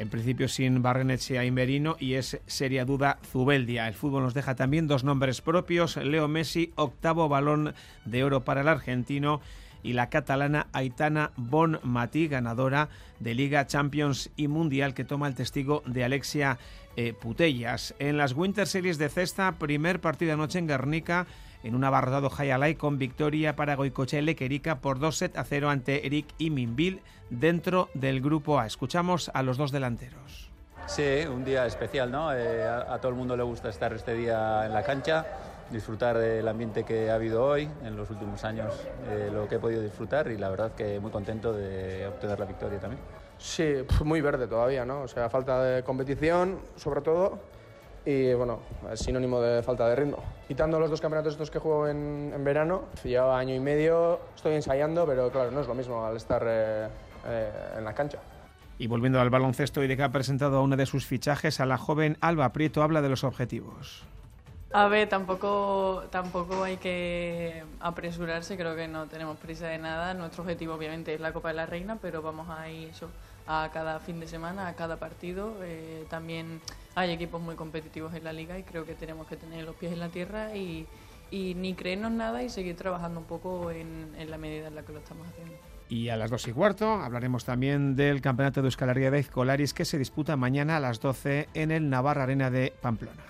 en principio sin Barrenetxea y Merino y es seria duda Zubeldia. El fútbol nos deja también dos nombres propios, Leo Messi, octavo balón de oro para el argentino y la catalana Aitana Bonmatí, ganadora de Liga Champions y Mundial, que toma el testigo de Alexia eh, Putellas. En las Winter Series de cesta, primer partido anoche en Guernica, en un abarrotado Hayalay con victoria para Goicoche Lequerica por 2 set a 0 ante Eric y Minville dentro del grupo A. Escuchamos a los dos delanteros. Sí, un día especial, ¿no? Eh, a, a, todo el mundo le gusta estar este día en la cancha, disfrutar del ambiente que ha habido hoy, en los últimos años, eh, lo que he podido disfrutar y la verdad que muy contento de obtener la victoria también. Sí, muy verde todavía, ¿no? O sea, falta de competición, sobre todo, y bueno, es sinónimo de falta de ritmo. Quitando los dos campeonatos estos que juego en, en verano, llevo año y medio, estoy ensayando, pero claro, no es lo mismo al estar eh, eh, en la cancha. Y volviendo al baloncesto, IDK ha presentado a una de sus fichajes, a la joven Alba Prieto, habla de los objetivos. A ver, tampoco, tampoco hay que apresurarse, creo que no tenemos prisa de nada. Nuestro objetivo obviamente es la Copa de la Reina, pero vamos a ir eso, a cada fin de semana, a cada partido. Eh, también hay equipos muy competitivos en la liga y creo que tenemos que tener los pies en la tierra y, ni creernos nada y seguir trabajando un poco en, la medida en la que lo estamos haciendo. Y a las dos y cuarto hablaremos también del Campeonato de Euskal Herria de Colaris que se disputa mañana a las 12 en el Navarra Arena de Pamplona.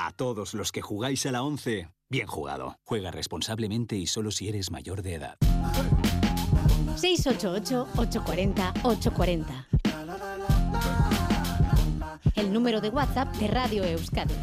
A todos los que jugáis a la 11, bien jugado. Juega responsablemente y solo si eres mayor de edad. 688-840-840. El número de WhatsApp de Radio Euskadi.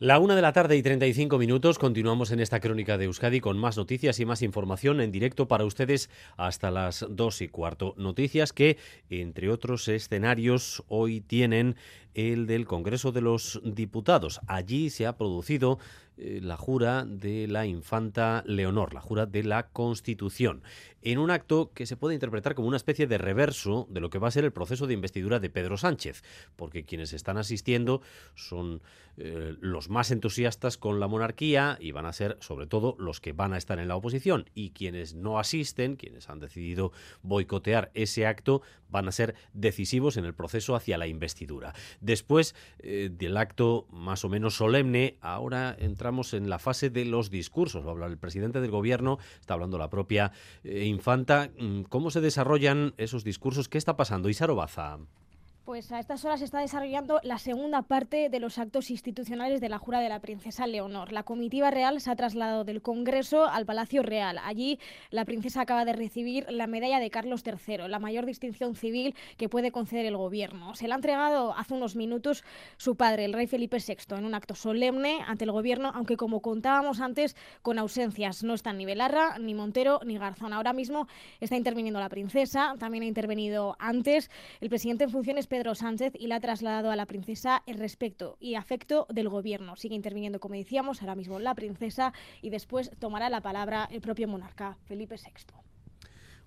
La una de la tarde y 35 minutos continuamos en esta crónica de Euskadi con más noticias y más información en directo para ustedes hasta las dos y cuarto. Noticias que, entre otros escenarios, hoy tienen el del Congreso de los Diputados. Allí se ha producido eh, la jura de la infanta Leonor, la jura de la Constitución, en un acto que se puede interpretar como una especie de reverso de lo que va a ser el proceso de investidura de Pedro Sánchez, porque quienes están asistiendo son eh, los más entusiastas con la monarquía y van a ser sobre todo los que van a estar en la oposición y quienes no asisten, quienes han decidido boicotear ese acto, van a ser decisivos en el proceso hacia la investidura. Después eh, del acto más o menos solemne, ahora entramos en la fase de los discursos. Va a hablar el presidente del gobierno, está hablando la propia eh, infanta. ¿Cómo se desarrollan esos discursos? ¿Qué está pasando? Isaro Baza. Pues a estas horas se está desarrollando la segunda parte de los actos institucionales de la jura de la princesa Leonor. La comitiva real se ha trasladado del Congreso al Palacio Real. Allí la princesa acaba de recibir la medalla de Carlos III, la mayor distinción civil que puede conceder el gobierno. Se la ha entregado hace unos minutos su padre, el rey Felipe VI, en un acto solemne ante el gobierno, aunque como contábamos antes, con ausencias. No están ni Belarra, ni Montero, ni Garzón. Ahora mismo está interviniendo la princesa, también ha intervenido antes el presidente en funciones Pedro Sánchez y le ha trasladado a la princesa el respeto y afecto del gobierno. Sigue interviniendo, como decíamos, ahora mismo la princesa y después tomará la palabra el propio monarca, Felipe VI.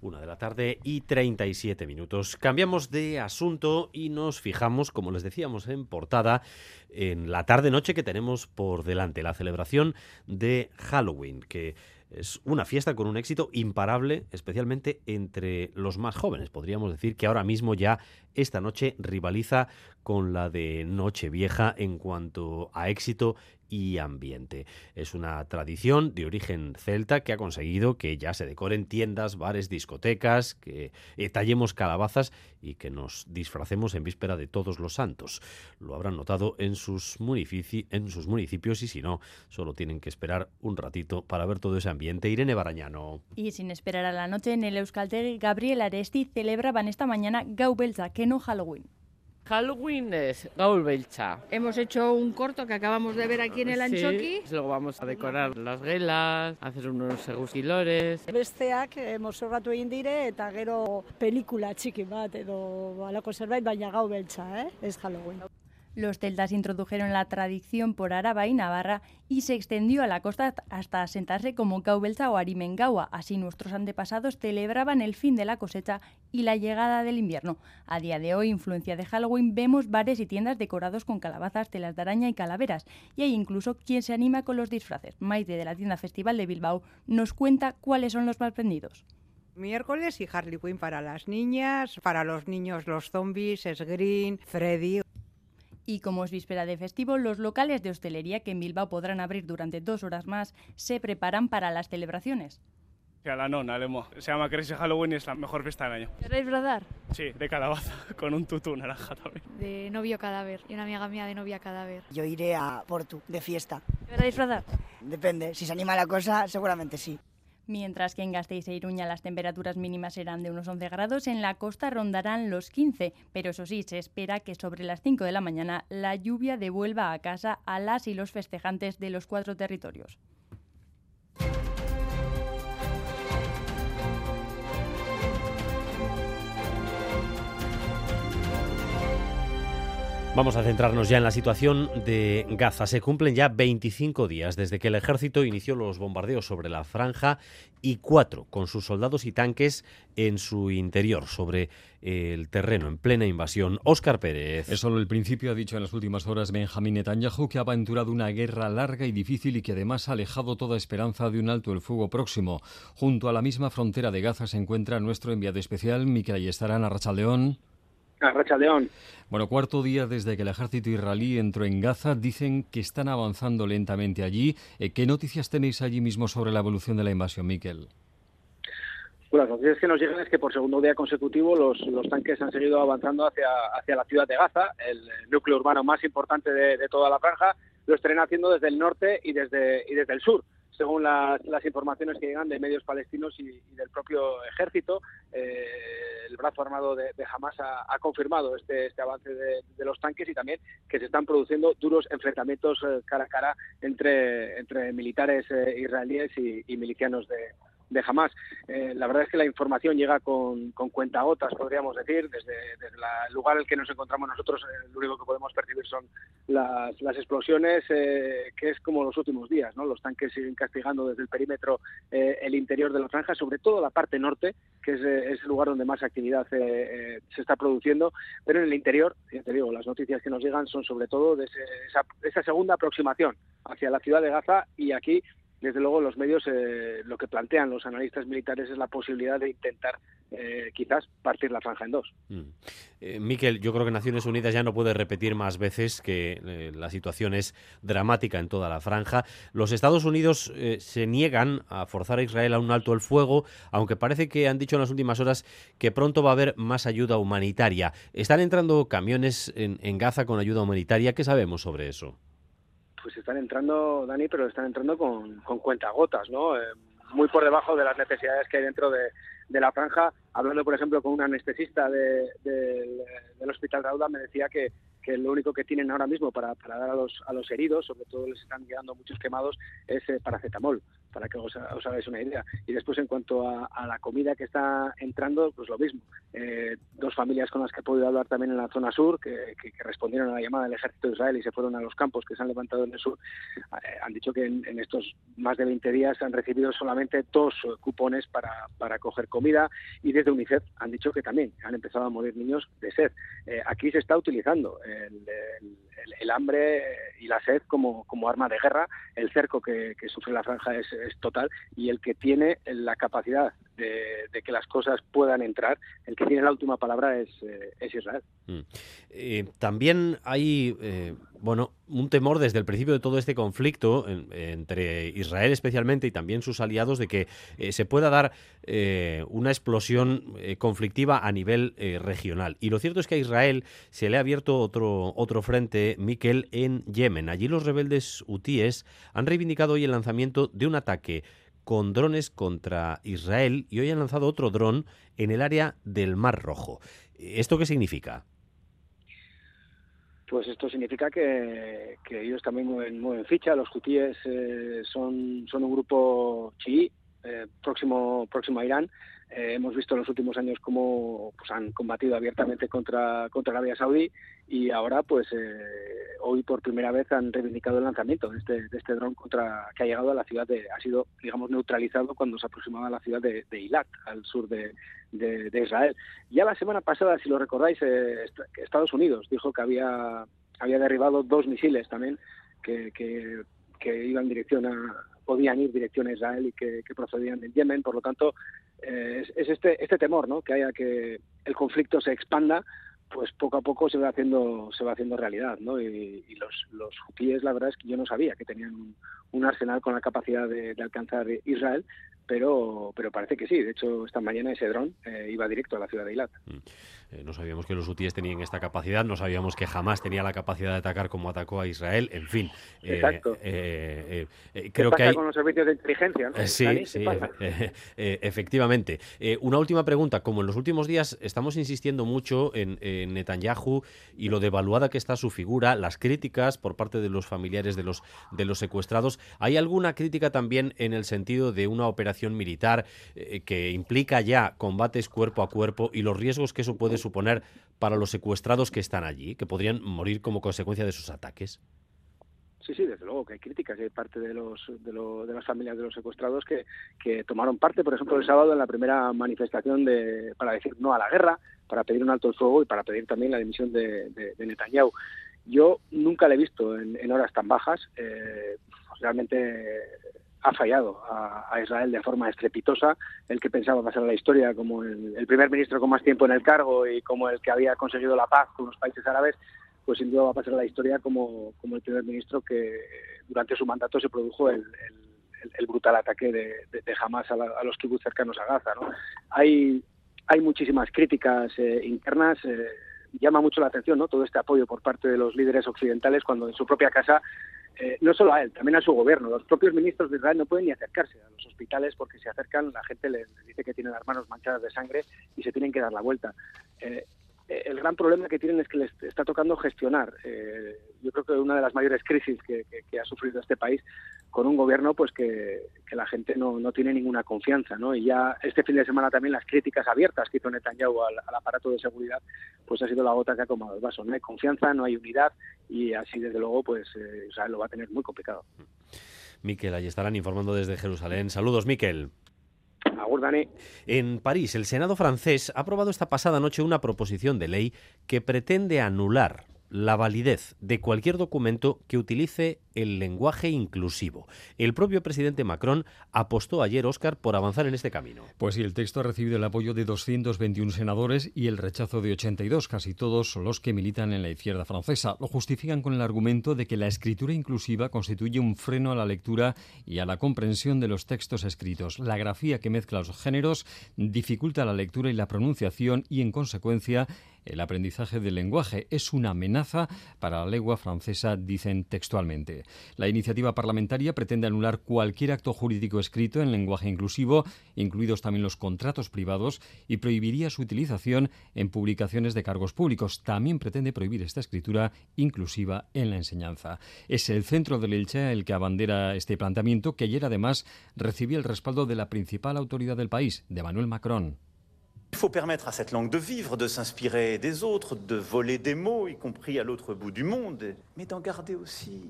Una de la tarde y 37 minutos. Cambiamos de asunto y nos fijamos, como les decíamos en portada, en la tarde-noche que tenemos por delante, la celebración de Halloween, que es una fiesta con un éxito imparable, especialmente entre los más jóvenes. Podríamos decir que ahora mismo ya esta noche rivaliza con la de Nochevieja en cuanto a éxito y ambiente. Es una tradición de origen celta que ha conseguido que ya se decoren tiendas, bares, discotecas, que tallemos calabazas y que nos disfracemos en víspera de todos los santos. Lo habrán notado en sus, en sus municipios y si no, solo tienen que esperar un ratito para ver todo ese ambiente. Irene Barañano. Y sin esperar a la noche, en el Euskaltegui, Gabriel Aresti celebraban esta mañana Gaubelza, que no Halloween. Halloween es Gaul Belcha. Hemos hecho un corto que acabamos de ver aquí en el Anchoqui. Sí, luego vamos a decorar las gelas, hacer unos eguzilores. Besteak mozorratu egin dire eta gero pelikula txiki bat edo alako zerbait, baina Gau Beltza, eh? ez Halloween. Los celtas introdujeron la tradición por Araba y Navarra y se extendió a la costa hasta asentarse como Caubelza o Arimengawa. Así nuestros antepasados celebraban el fin de la cosecha y la llegada del invierno. A día de hoy, influencia de Halloween, vemos bares y tiendas decorados con calabazas, telas de araña y calaveras. Y hay incluso quien se anima con los disfraces. Maite de la tienda Festival de Bilbao nos cuenta cuáles son los más vendidos. Miércoles y Harley Quinn para las niñas, para los niños los zombies, es Green, Freddy. Y como es víspera de festivo, los locales de hostelería que en Bilbao podrán abrir durante dos horas más se preparan para las celebraciones. la nona, Lemo. Se llama Crazy Halloween y es la mejor fiesta del año. ¿Queréis bradar? Sí, de calabaza, con un tutú naranja también. De novio cadáver y una amiga mía de novia cadáver. Yo iré a Portu, de fiesta. ¿Queréis bradar? Depende, si se anima la cosa, seguramente sí. Mientras que en Gasteiz e Iruña las temperaturas mínimas serán de unos 11 grados, en la costa rondarán los 15, pero eso sí, se espera que sobre las 5 de la mañana la lluvia devuelva a casa a las y los festejantes de los cuatro territorios. Vamos a centrarnos ya en la situación de Gaza. Se cumplen ya 25 días desde que el ejército inició los bombardeos sobre la franja y cuatro con sus soldados y tanques en su interior, sobre el terreno en plena invasión. Óscar Pérez. Es solo el principio, ha dicho en las últimas horas Benjamín Netanyahu, que ha aventurado una guerra larga y difícil y que además ha alejado toda esperanza de un alto el fuego próximo. Junto a la misma frontera de Gaza se encuentra nuestro enviado especial, Miquel Ayestarán Arrachaldeón. León. Bueno, cuarto día desde que el ejército israelí entró en Gaza. Dicen que están avanzando lentamente allí. Eh, ¿Qué noticias tenéis allí mismo sobre la evolución de la invasión, Miquel? Pues las noticias que nos llegan es que por segundo día consecutivo los, los tanques han seguido avanzando hacia, hacia la ciudad de Gaza, el núcleo urbano más importante de, de toda la franja. Lo están haciendo desde el norte y desde, y desde el sur según las, las, informaciones que llegan de medios palestinos y, y del propio ejército, eh, el brazo armado de, Hamas ha, confirmado este, este avance de, de, los tanques y también que se están produciendo duros enfrentamientos eh, cara a cara entre, entre militares eh, israelíes y, y milicianos de, de jamás. Eh, la verdad es que la información llega con, con cuentagotas, podríamos decir, desde, desde la, el lugar en el que nos encontramos nosotros, eh, lo único que podemos percibir son las, las explosiones, eh, que es como los últimos días, ¿no? Los tanques siguen castigando desde el perímetro eh, el interior de la franja, sobre todo la parte norte, que es, eh, es el lugar donde más actividad se está produciendo, pero en el interior, ya te digo, las noticias que nos llegan son sobre todo de ese, esa, esa segunda aproximación hacia la ciudad de Gaza y aquí desde luego los medios eh, lo que plantean los analistas militares es la posibilidad de intentar eh, quizás partir la franja en dos. Mm. Eh, Miquel, yo creo que Naciones Unidas ya no puede repetir más veces que la situación es dramática en toda la franja. Los Estados Unidos se niegan a forzar a Israel a un alto el fuego, aunque parece que han dicho en las últimas horas que pronto va a haber más ayuda humanitaria. ¿Están entrando camiones en, en Gaza con ayuda humanitaria? ¿Qué sabemos sobre eso? Pues están entrando, Dani, pero están entrando con, con cuentagotas, ¿no? Eh, muy por debajo de las necesidades que hay dentro de, de la franja. Hablando, por ejemplo, con un anestesista de, de, del Hospital Rauda, me decía que, lo único que tienen ahora mismo para, dar a los, a los heridos, sobre todo les están quedando muchos quemados, es eh, paracetamol, para que os, hagáis una idea. Y después, en cuanto a, la comida que está entrando, pues lo mismo. Eh, dos familias con las que he podido hablar también en la zona sur, que, respondieron a la llamada del ejército de Israel y se fueron a los campos que se han levantado en el sur, eh, han dicho que en, estos más de 20 días han recibido solamente dos cupones para, coger comida y UNICEF han dicho que también han empezado a morir niños de sed. Eh, aquí se está utilizando el, el, hambre y la sed como, como, arma de guerra. El cerco que, sufre la franja es, es, total y el que tiene la capacidad de, que las cosas puedan entrar, el que tiene la última palabra es, eh, es Israel. Mm. Eh, también hay, eh, bueno, un temor desde el principio de todo este conflicto en, entre Israel especialmente y también sus aliados de que se pueda dar una explosión conflictiva a nivel regional. Y lo cierto es que a Israel se le ha abierto otro, otro frente, Miquel, en Yemen. Allí los rebeldes hutíes han reivindicado hoy el lanzamiento de un ataque con drones contra Israel y hoy han lanzado otro dron en el área del Mar Rojo. ¿Esto qué significa? Pues esto significa que, ellos también mueven, ficha. Los hutíes eh, son, un grupo chií eh, próximo a Irán Eh, hemos visto en los últimos años cómo pues, han combatido abiertamente contra, contra Arabia Saudí y ahora, pues eh, hoy por primera vez han reivindicado el lanzamiento de este, de este dron contra que ha llegado a la ciudad de, ha sido, digamos, neutralizado cuando se aproximaba a la ciudad de, de Eilat, al sur de, de, Israel. Ya la semana pasada, si lo recordáis, eh, Estados Unidos dijo que había, había derribado dos misiles también que, que, que iban en dirección a, podían ir dirección a Israel y que, procedían de Yemen. Por lo tanto, eh, es, este, este temor, ¿no? Que haya que el conflicto se expanda, pues poco a poco se va haciendo se va haciendo realidad, ¿no? Y, los los hutíes, la verdad es que yo no sabía que tenían un, arsenal con la capacidad de, de alcanzar Israel, pero, pero parece que sí. De hecho, esta mañana ese dron eh, iba directo a la ciudad de Eilat. Mm. Eh, no sabíamos que los hutíes tenían esta capacidad, no sabíamos que jamás tenía la capacidad de atacar como atacó a Israel, en fin. Eh, Exacto. creo ¿Qué pasa que hay... con los servicios de inteligencia? ¿no? sí, sí, efectivamente. una última pregunta. Como en los últimos días estamos insistiendo mucho en, en, Netanyahu y lo devaluada que está su figura, las críticas por parte de los familiares de los, de los secuestrados, ¿hay alguna crítica también en el sentido de una operación militar eh, que implica ya combates cuerpo a cuerpo y los riesgos que eso puede suponer para los secuestrados que están allí, que podrían morir como consecuencia de sus ataques? Sí, sí, desde luego que hay críticas hay parte de, los, de, de, las familias de los secuestrados que, que tomaron parte, por ejemplo, el sábado en la primera manifestación de, para decir no a la guerra, para pedir un alto el fuego y para pedir también la dimisión de, de Netanyahu. Yo nunca le he visto en, horas tan bajas. Eh, realmente ha fallado a, Israel de forma estrepitosa. El que pensaba pasar a la historia como el, primer ministro con más tiempo en el cargo y como el que había conseguido la paz con los países árabes, pues sin duda va a pasar a la historia como, como el primer ministro que durante su mandato se produjo el, brutal ataque de, de, Hamas a, los kibbutz cercanos a Gaza. ¿no? Hay, hay muchísimas críticas eh, internas. Eh, llama mucho la atención ¿no? todo este apoyo por parte de los líderes occidentales cuando en su propia casa eh, no solo a él, también a su gobierno. Los propios ministros de Israel no pueden ni acercarse a los hospitales porque si acercan la gente les, dice que tienen las manos manchadas de sangre y se tienen que dar la vuelta. Eh, el gran problema que tienen es que les está tocando gestionar. Eh, yo creo que una de las mayores crisis que, ha sufrido este país con un gobierno pues que, la gente no, no, tiene ninguna confianza. ¿no? Y ya este fin de semana también las críticas abiertas que hizo Netanyahu al, aparato de seguridad pues ha sido la gota que ha tomado el vaso. No hay confianza, no hay unidad y así desde luego pues eh, lo va a tener muy complicado. Miquel, ahí estarán informando desde Jerusalén. Saludos, Miquel. En París, el Senado francés ha aprobado esta pasada noche una proposición de ley que pretende anular la validez de cualquier documento que utilice el lenguaje inclusivo. El propio presidente Macron apostó ayer, Oscar, por avanzar en este camino. Pues sí, el texto ha recibido el apoyo de 221 senadores y el rechazo de 82, casi todos los que militan en la izquierda francesa. Lo justifican con el argumento de que la escritura inclusiva constituye un freno a la lectura y a la comprensión de los textos escritos. La grafía que mezcla los géneros dificulta la lectura y la pronunciación y, en consecuencia, el aprendizaje del lenguaje es una amenaza para la lengua francesa, dicen textualmente. La iniciativa parlamentaria pretende anular cualquier acto jurídico escrito en lenguaje inclusivo, incluidos también los contratos privados, y prohibiría su utilización en publicaciones de cargos públicos. También pretende prohibir esta escritura inclusiva en la enseñanza. Es el centro del Elche el que abandera este planteamiento, que ayer además recibió el respaldo de la principal autoridad del país, de Manuel Macron. Il faut permettre à cette langue de vivre, de s'inspirer des autres, de voler des mots, y compris à l'autre bout du monde, mais d'en garder aussi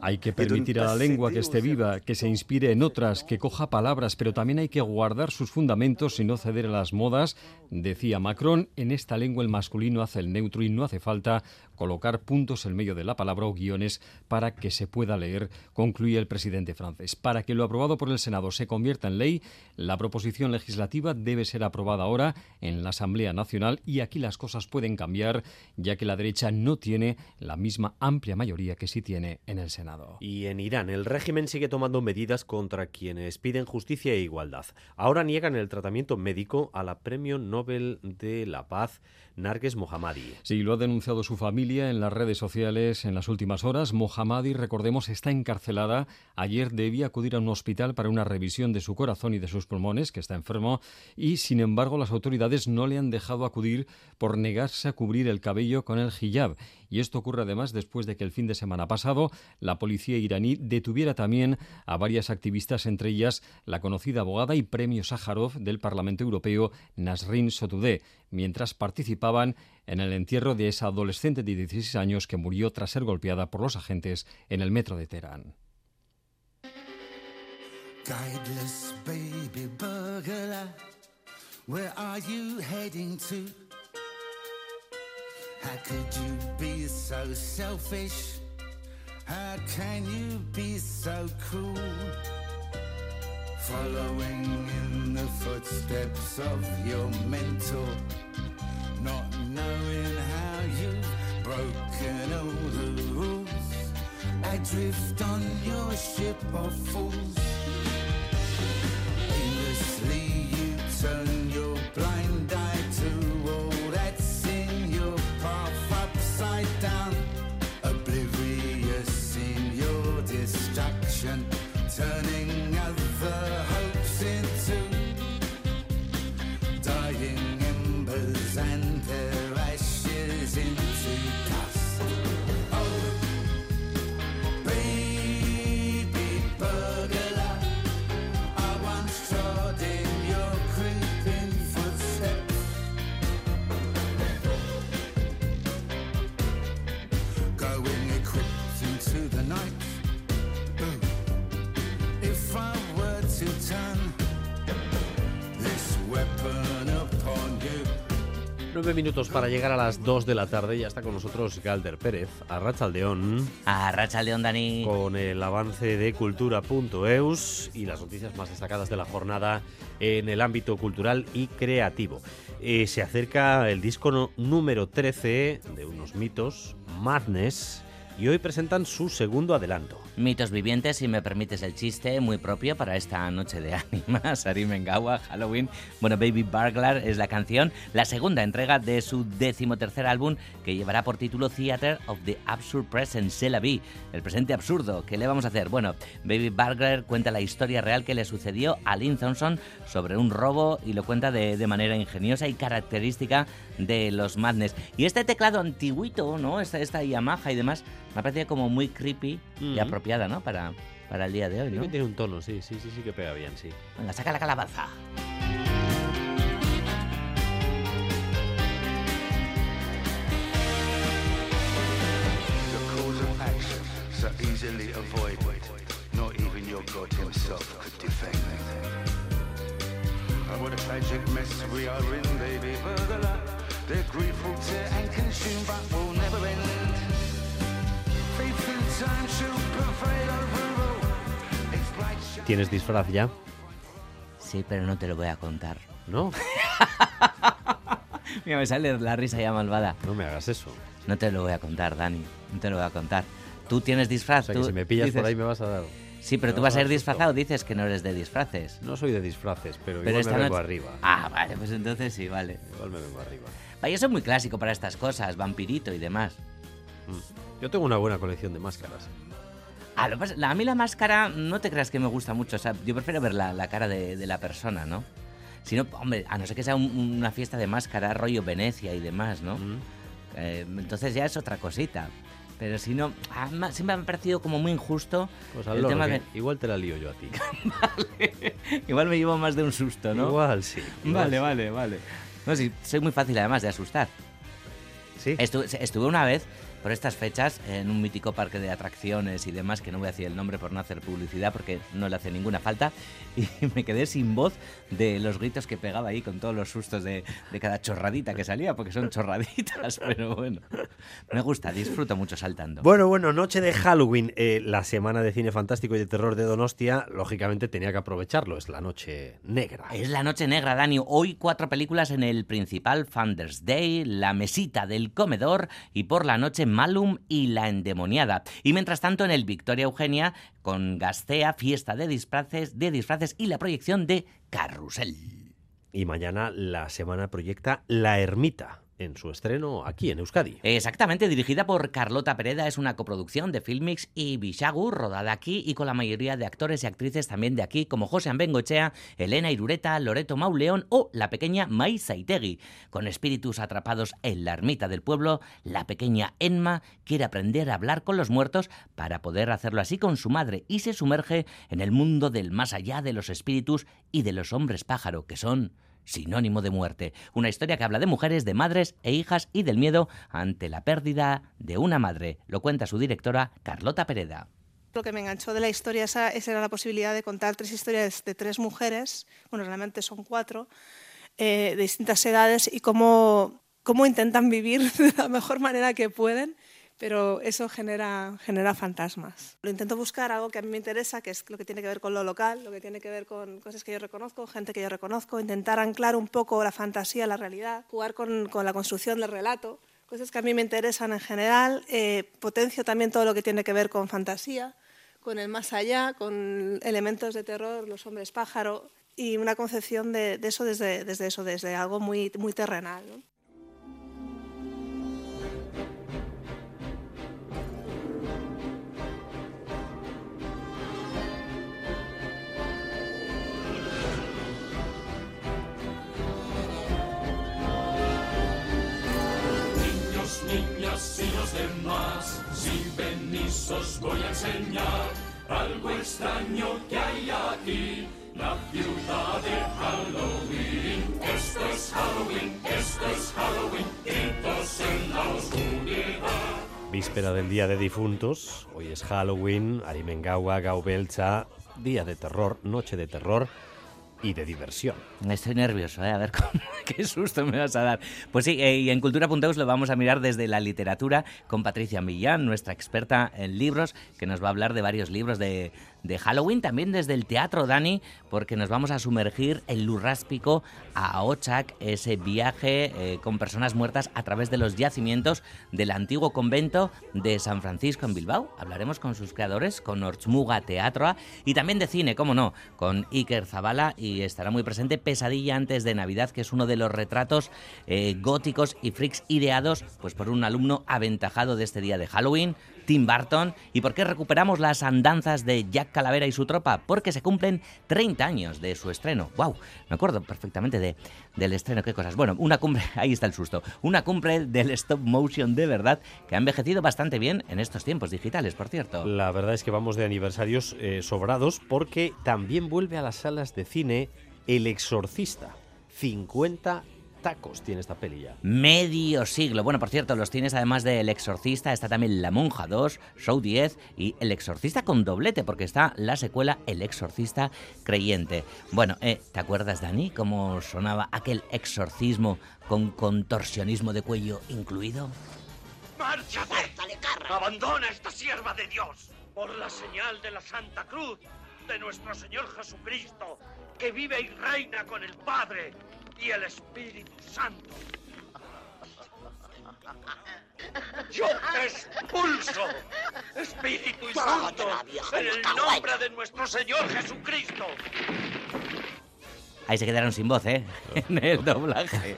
Hay que permitir a la lengua que esté viva, que se inspire en otras, que coja palabras, pero también hay que guardar sus fundamentos y no ceder a las modas. Decía Macron, en esta lengua el masculino hace el neutro y no hace falta colocar puntos en medio de la palabra o guiones para que se pueda leer, concluye el presidente francés. Para que lo aprobado por el Senado se convierta en ley, la proposición legislativa debe ser aprobada ahora en la Asamblea Nacional y aquí las cosas pueden cambiar, ya que la derecha no tiene la misma amplia mayoría que sí tiene en el Senado. Y en Irán, el régimen sigue tomando medidas contra quienes piden justicia e igualdad. Ahora niegan el tratamiento médico a la Premio Nobel de la Paz, Narges Mohammadi. Sí, lo ha denunciado su familia en las redes sociales en las últimas horas. Mohammadi, recordemos, está encarcelada. Ayer debía acudir a un hospital para una revisión de su corazón y de sus pulmones, que está enfermo, y sin embargo las autoridades no le han dejado acudir por negarse a cubrir el cabello con el hijab Y esto ocurre además después de que el fin de semana pasado la policía iraní detuviera también a varias activistas, entre ellas la conocida abogada y premio Sájarov del Parlamento Europeo, Nasrin Sotoudeh, mientras participaban en el entierro de esa adolescente de 16 años que murió tras ser golpeada por los agentes en el metro de Teherán. Guideless baby burglar? How could you be so selfish? How can you be so cruel? Following in the footsteps of your mentor, not knowing how you've broken all the rules. Adrift on your ship of fools. Aimlessly you turn Nueve minutos para llegar a las 2 de la tarde. Ya está con nosotros Galder Pérez, a Rachaldeón. A Rachaldeón, Dani. Con el avance de cultura.eus y las noticias más destacadas de la jornada en el ámbito cultural y creativo. Eh, se acerca el disco número 13 de unos mitos, Madness, y hoy presentan su segundo adelanto. Mitos vivientes, si me permites el chiste, muy propio para esta noche de ánimas, Arimengawa, Halloween. Bueno, Baby Burglar es la canción, la segunda entrega de su decimotercer álbum que llevará por título Theater of the Absurd Present, C'est el presente absurdo. ¿Qué le vamos a hacer? Bueno, Baby Burglar cuenta la historia real que le sucedió a Lynn Thompson sobre un robo y lo cuenta de, de manera ingeniosa y característica de los Madness. Y este teclado antiguito, ¿no? Esta, esta Yamaha y demás, me ha parecido como muy creepy y apropiada, ¿no? Para, para el día de hoy, ¿no? tiene un tono, sí, sí, sí, sí que pega bien, sí. Venga, saca la calabaza. Easily avoided. Not even your God himself could defend it. Oh, what a tragic mess we are in, ¿Tienes disfraz ya? Sí, pero no te lo voy a contar. ¿No? Mira, me sale la risa ya malvada. No me hagas eso. No te lo voy a contar, Dani. No te lo voy a contar. Tú tienes disfraz. O sea, que tú si me pillas por dices- ahí me vas a dar... Sí, pero tú vas a ir disfrazado. Dices que no eres de disfraces. No soy de disfraces, pero, Pero igual esta me vengo noche- arriba. Ah, vale, pues entonces sí, vale. Igual me vengo arriba. Va, Yo soy muy clásico para estas cosas, vampirito y demás. Yo tengo una buena colección de máscaras. Ah, lo pasa- a mí la máscara no te creas que me gusta mucho. O sea, yo prefiero ver la, la cara de, de la persona, ¿no? Si no, hombre, a no ser que sea un- una fiesta de máscara, rollo Venecia y demás, ¿no? Eh, entonces ya es otra cosita. Pero si no, ah, ma- siempre me ha parecido como muy injusto Pues el tema que. Igual te la lío yo a ti. Igual me llevo más de un susto, ¿no? Igual sí. igual Vale, sí. vale, vale. No, sí, soy muy fácil además de asustar. Sí. Estuve una vez por estas fechas en un mítico parque de atracciones y demás, que no voy a decir el nombre por no hacer publicidad porque no le hace ninguna falta, y me quedé sin voz de los gritos que pegaba ahí con todos los sustos de, de cada chorradita que salía, porque son chorraditas, pero bueno, me gusta, disfruto mucho saltando. Bueno, bueno, noche de Halloween, eh, la semana de cine fantástico y de terror de Donostia, lógicamente tenía que aprovecharlo, es la noche negra. Es la noche negra, Dani. Hoy cuatro películas en el principal Founders Day, La mesita del comedor y por la noche Malum y La endemoniada. Y mientras tanto en el Victoria Eugenia con Gastea, fiesta de disfraces, de disfraces y la proyección de Carrusel. Y mañana la semana proyecta La Ermita en su estreno aquí en Euskadi. Exactamente, dirigida por Carlota Pereda, es una coproducción de Filmix y Bishagu, rodada aquí y con la mayoría de actores y actrices también de aquí, como José Ambengochea, Elena Irureta, Loreto Mauleón o la pequeña Mai Saitegui. Con espíritus atrapados en la ermita del pueblo, la pequeña Enma quiere aprender a hablar con los muertos para poder hacerlo así con su madre y se sumerge en el mundo del más allá de los espíritus y de los hombres pájaro, que son sinónimo de muerte. Una historia que habla de mujeres, de madres e hijas y del miedo ante la pérdida de una madre. Lo cuenta su directora, Carlota Pereda. Lo que me enganchó de la historia esa, esa era la posibilidad de contar tres historias de tres mujeres, bueno, realmente son cuatro, eh, de distintas edades y cómo, cómo intentan vivir de la mejor manera que pueden pero eso genera, genera fantasmas. Lo intento buscar algo que a mí me interesa, que es lo que tiene que ver con lo local, lo que tiene que ver con cosas que yo reconozco, gente que yo reconozco, intentar anclar un poco la fantasía a la realidad, jugar con, la construcción del relato, cosas que a mí me interesan en general, eh, potencio también todo lo que tiene que ver con fantasía, con el más allá, con elementos de terror, los hombres pájaro, y una concepción de, eso desde, desde eso, desde algo muy, muy terrenal. Venís os voy a enseñar. Algo extraño que hay aquí. La ciudad de Halloween, esto es Halloween, esto es Halloween, gritos en la oscuridad. Víspera del Día de Difuntos, hoy es Halloween, Arimengawa, Gaubelcha, día de terror, noche de terror y de diversión. Estoy nervioso, ¿eh? a ver cómo, qué susto me vas a dar. Pues sí, eh, y en Cultura Punteus lo vamos a mirar desde la literatura con Patricia Millán, nuestra experta en libros, que nos va a hablar de varios libros de, de Halloween, también desde el teatro, Dani, porque nos vamos a sumergir en Lurráspico a Ochak, ese viaje eh, con personas muertas a través de los yacimientos del antiguo convento de San Francisco en Bilbao. Hablaremos con sus creadores, con Orchmuga Teatroa y también de cine, cómo no, con Iker Zabala y estará muy presente Pesadilla antes de Navidad, que es uno de los retratos eh, góticos y freaks ideados pues por un alumno aventajado de este día de Halloween. Tim Burton. ¿Y por qué recuperamos las andanzas de Jack Calavera y su tropa? Porque se cumplen 30 años de su estreno. ¡Wow! Me acuerdo perfectamente de, del estreno. ¿Qué cosas? Bueno, una cumbre, ahí está el susto. Una cumbre del stop motion de verdad que ha envejecido bastante bien en estos tiempos digitales, por cierto. La verdad es que vamos de aniversarios eh, sobrados porque también vuelve a las salas de cine El Exorcista. 50 tacos tiene esta peli ya. Medio siglo. Bueno, por cierto, los tienes además de El Exorcista, está también La Monja 2, Show 10 y El Exorcista con doblete, porque está la secuela El Exorcista Creyente. Bueno, eh, ¿te acuerdas, Dani, cómo sonaba aquel exorcismo con contorsionismo de cuello incluido? ¡Márchate! ¡Abandona esta sierva de Dios! Por la señal de la Santa Cruz de nuestro Señor Jesucristo, que vive y reina con el Padre y el Espíritu Santo. Yo te expulso, Espíritu Santo, en el nombre de nuestro Señor Jesucristo. Ahí se quedaron sin voz, ¿eh? En el doblaje.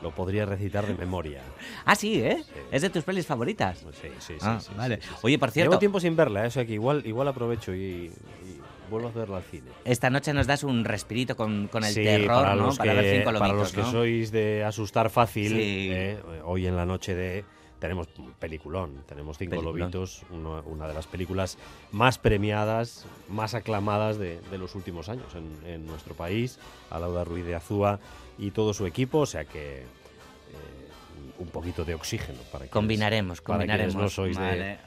Lo podría recitar de memoria. Ah, sí, ¿eh? ¿Es de tus pelis favoritas? Sí, sí, sí. Ah, sí, vale. sí, sí. Oye, por cierto- Llevo tiempo sin verla, ¿eh? o sea que igual, igual aprovecho y, y vuelvo a verla al cine. Esta noche nos das un respirito con, con el Sí, terror, para ¿no? los para que, ver cinco para los que ¿no? sois de asustar fácil, Sí. eh, hoy en la noche de tenemos peliculón, tenemos cinco Peliculón. lobitos, uno- una de las películas más premiadas, más aclamadas de, de los últimos años en, en nuestro país, a Lauda Ruiz de Azúa y todo su equipo, o sea que eh, un poquito de oxígeno para quienes- Combinaremos, para quienes no combinaremos, sois vale. de,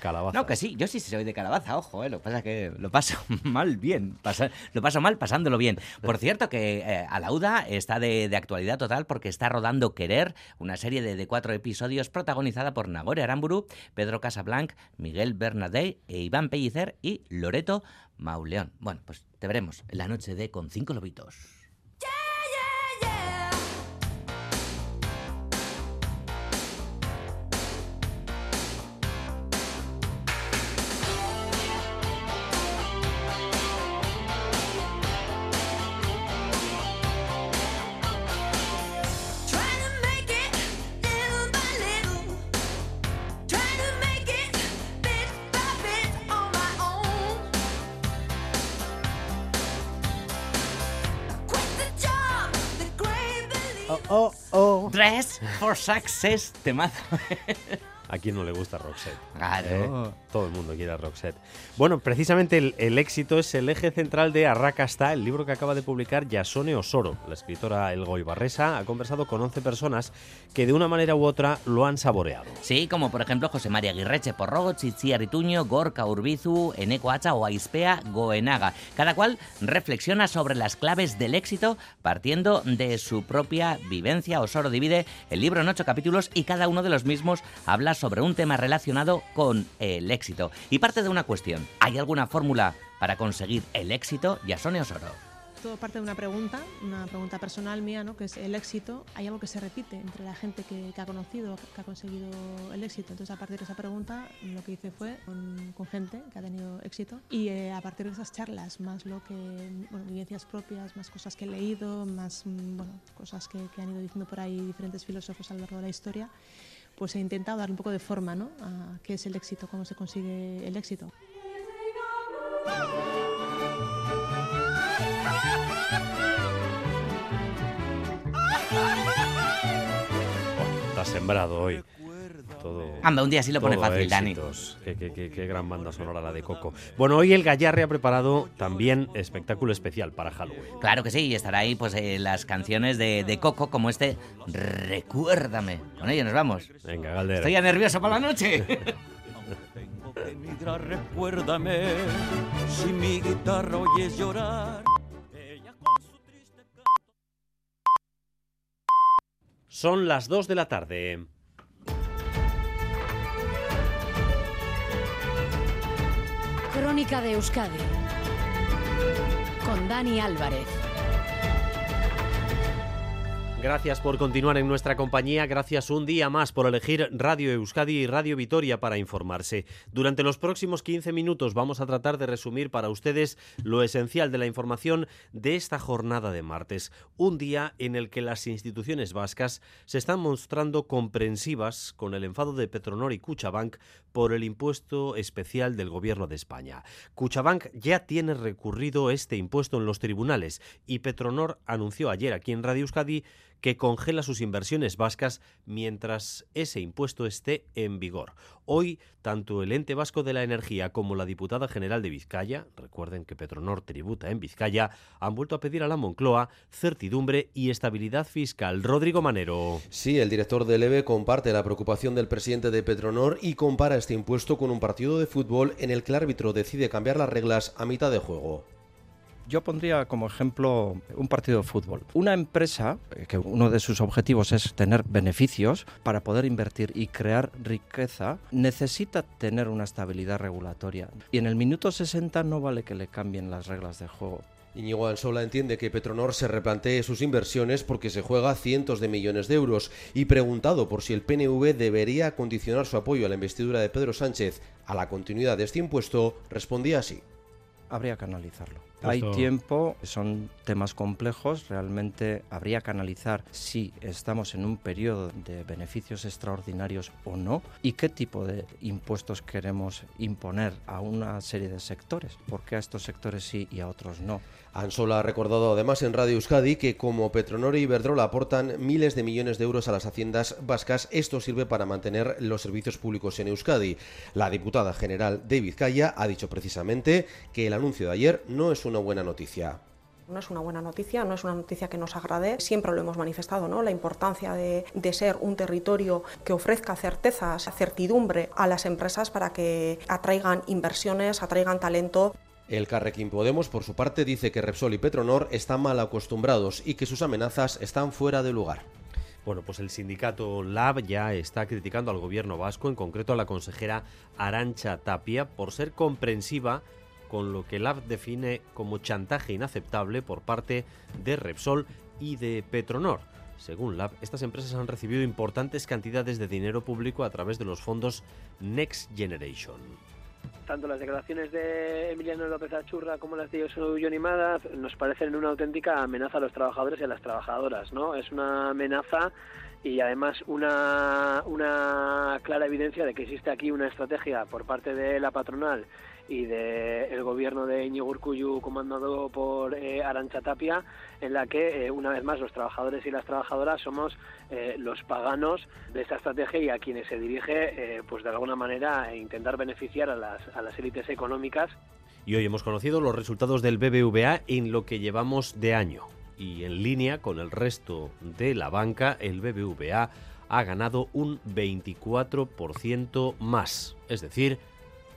calabaza. No, que sí, yo sí soy de calabaza, ojo, ¿eh? lo que pasa es que lo paso mal bien, pasa- lo paso mal pasándolo bien. Por cierto que eh, Alauda está de, de actualidad total porque está rodando Querer, una serie de, de cuatro episodios protagonizada por Nagore Aramburu, Pedro Casablanc, Miguel Bernadette e Iván Pellicer y Loreto Mauleón. Bueno, pues te veremos en la noche de Con Cinco Lobitos. Dress for Success, temazo. ¿A quién no le gusta Roxette? Claro. ¿Eh? Todo el mundo quiere a Roxette. Bueno, precisamente el, el éxito es el eje central de Arrakasta, el libro que acaba de publicar Yasone Osoro. La escritora Elgoy Barresa ha conversado con 11 personas que de una manera u otra lo han saboreado. Sí, como por ejemplo José María Guirreche Porrogo, Chichi Arituño, Gorka Urbizu, Eneco Hacha o Aispea Goenaga. Cada cual reflexiona sobre las claves del éxito partiendo de su propia vivencia. Osoro divide el libro en ocho capítulos y cada uno de los mismos habla sobre un tema relacionado con el éxito. Y parte de una cuestión. ¿Hay alguna fórmula para conseguir el éxito? Yasone Osoro. Todo parte de una pregunta, una pregunta personal mía, ¿no? que es el éxito. Hay algo que se repite entre la gente que, que ha conocido, que ha conseguido el éxito. Entonces, a partir de esa pregunta, lo que hice fue con, con gente que ha tenido éxito y eh, a partir de esas charlas, más lo que, bueno, vivencias propias, más cosas que he leído, más mm, bueno, cosas que, que han ido diciendo por ahí diferentes filósofos a lo largo de la historia, pues he intentado dar un poco de forma ¿no? a qué es el éxito, cómo se consigue el éxito. Está sembrado hoy. Todo, Anda, un día sí lo pone fácil, Dani. éxitos. Qué, qué- qué- qué gran banda sonora la de Coco. Bueno, hoy el Gallarre ha preparado también espectáculo especial para Halloween. Claro que sí, y estará ahí pues eh, las canciones de, de Coco como este Recuérdame. Con ello nos vamos. Venga, Galdera. Estoy ya nervioso para la noche. Mira, recuérdame si mi guitarra oyes llorar. Son las 2 de la tarde. De Euskadi con Dani Álvarez. Gracias por continuar en nuestra compañía, gracias un día más por elegir Radio Euskadi y Radio Vitoria para informarse. Durante los próximos 15 minutos vamos a tratar de resumir para ustedes lo esencial de la información de esta jornada de martes, un día en el que las instituciones vascas se están mostrando comprensivas con el enfado de Petronor y Cuchabank por el impuesto especial del gobierno de España. Cuchabank ya tiene recurrido este impuesto en los tribunales y Petronor anunció ayer aquí en Radio Euskadi que congela sus inversiones vascas mientras ese impuesto esté en vigor. Hoy, tanto el ente vasco de la energía como la diputada general de Vizcaya, recuerden que Petronor tributa en Vizcaya, han vuelto a pedir a la Moncloa certidumbre y estabilidad fiscal. Rodrigo Manero. Sí, el director del EVE comparte la preocupación del presidente de Petronor y compara este impuesto con un partido de fútbol en el que el árbitro decide cambiar las reglas a mitad de juego. Yo pondría como ejemplo un partido de fútbol. Una empresa eh, que uno de sus objetivos es tener beneficios para poder invertir y crear riqueza, necesita tener una estabilidad regulatoria. Y en el minuto 60 no vale que le cambien las reglas de juego. Íñigo Ansola entiende que Petronor se replantee sus inversiones porque se juega cientos de millones de euros y preguntado por si el PNV debería condicionar su apoyo a la investidura de Pedro Sánchez a la continuidad de este impuesto, respondía así. Habría que analizarlo. Hay tiempo, son temas complejos, realmente habría que analizar si estamos en un periodo de beneficios extraordinarios o no y qué tipo de impuestos queremos imponer a una serie de sectores, por qué a estos sectores sí y a otros no. Ansola ha recordado además en Radio Euskadi que como Petronor y Iberdrola aportan miles de millones de euros a las haciendas vascas, esto sirve para mantener los servicios públicos en Euskadi. La diputada general de Vizcaya ha dicho precisamente que el anuncio de ayer no es una buena noticia. No es una buena noticia, no es una noticia que nos agrade. Siempre lo hemos manifestado, ¿no? La importancia de, de ser un territorio que ofrezca certezas, certidumbre a las empresas para que atraigan inversiones, atraigan talento. El Carrequín Podemos, por su parte, dice que Repsol y Petronor están mal acostumbrados y que sus amenazas están fuera de lugar. Bueno, pues el sindicato LAB ya está criticando al gobierno vasco, en concreto a la consejera Arancha Tapia, por ser comprensiva con lo que LAB define como chantaje inaceptable por parte de Repsol y de Petronor. Según LAB, estas empresas han recibido importantes cantidades de dinero público a través de los fondos Next Generation. tanto las declaraciones de Emiliano López Achurra como las de Johnny Mada nos parecen una auténtica amenaza a los trabajadores y a las trabajadoras, ¿no? Es una amenaza y además una, una clara evidencia de que existe aquí una estrategia por parte de la patronal y del gobierno de Iñigo Urkullu comandado por eh, Arancha Tapia, en la que, eh, una vez más, los trabajadores y las trabajadoras somos eh, los paganos de esta estrategia y a quienes se dirige, pues de alguna manera, intentar beneficiar a las, a las élites económicas. Y hoy hemos conocido los resultados del BBVA en lo que llevamos de año. Y en línea con el resto de la banca, el BBVA ha ganado un 24% más. Es decir,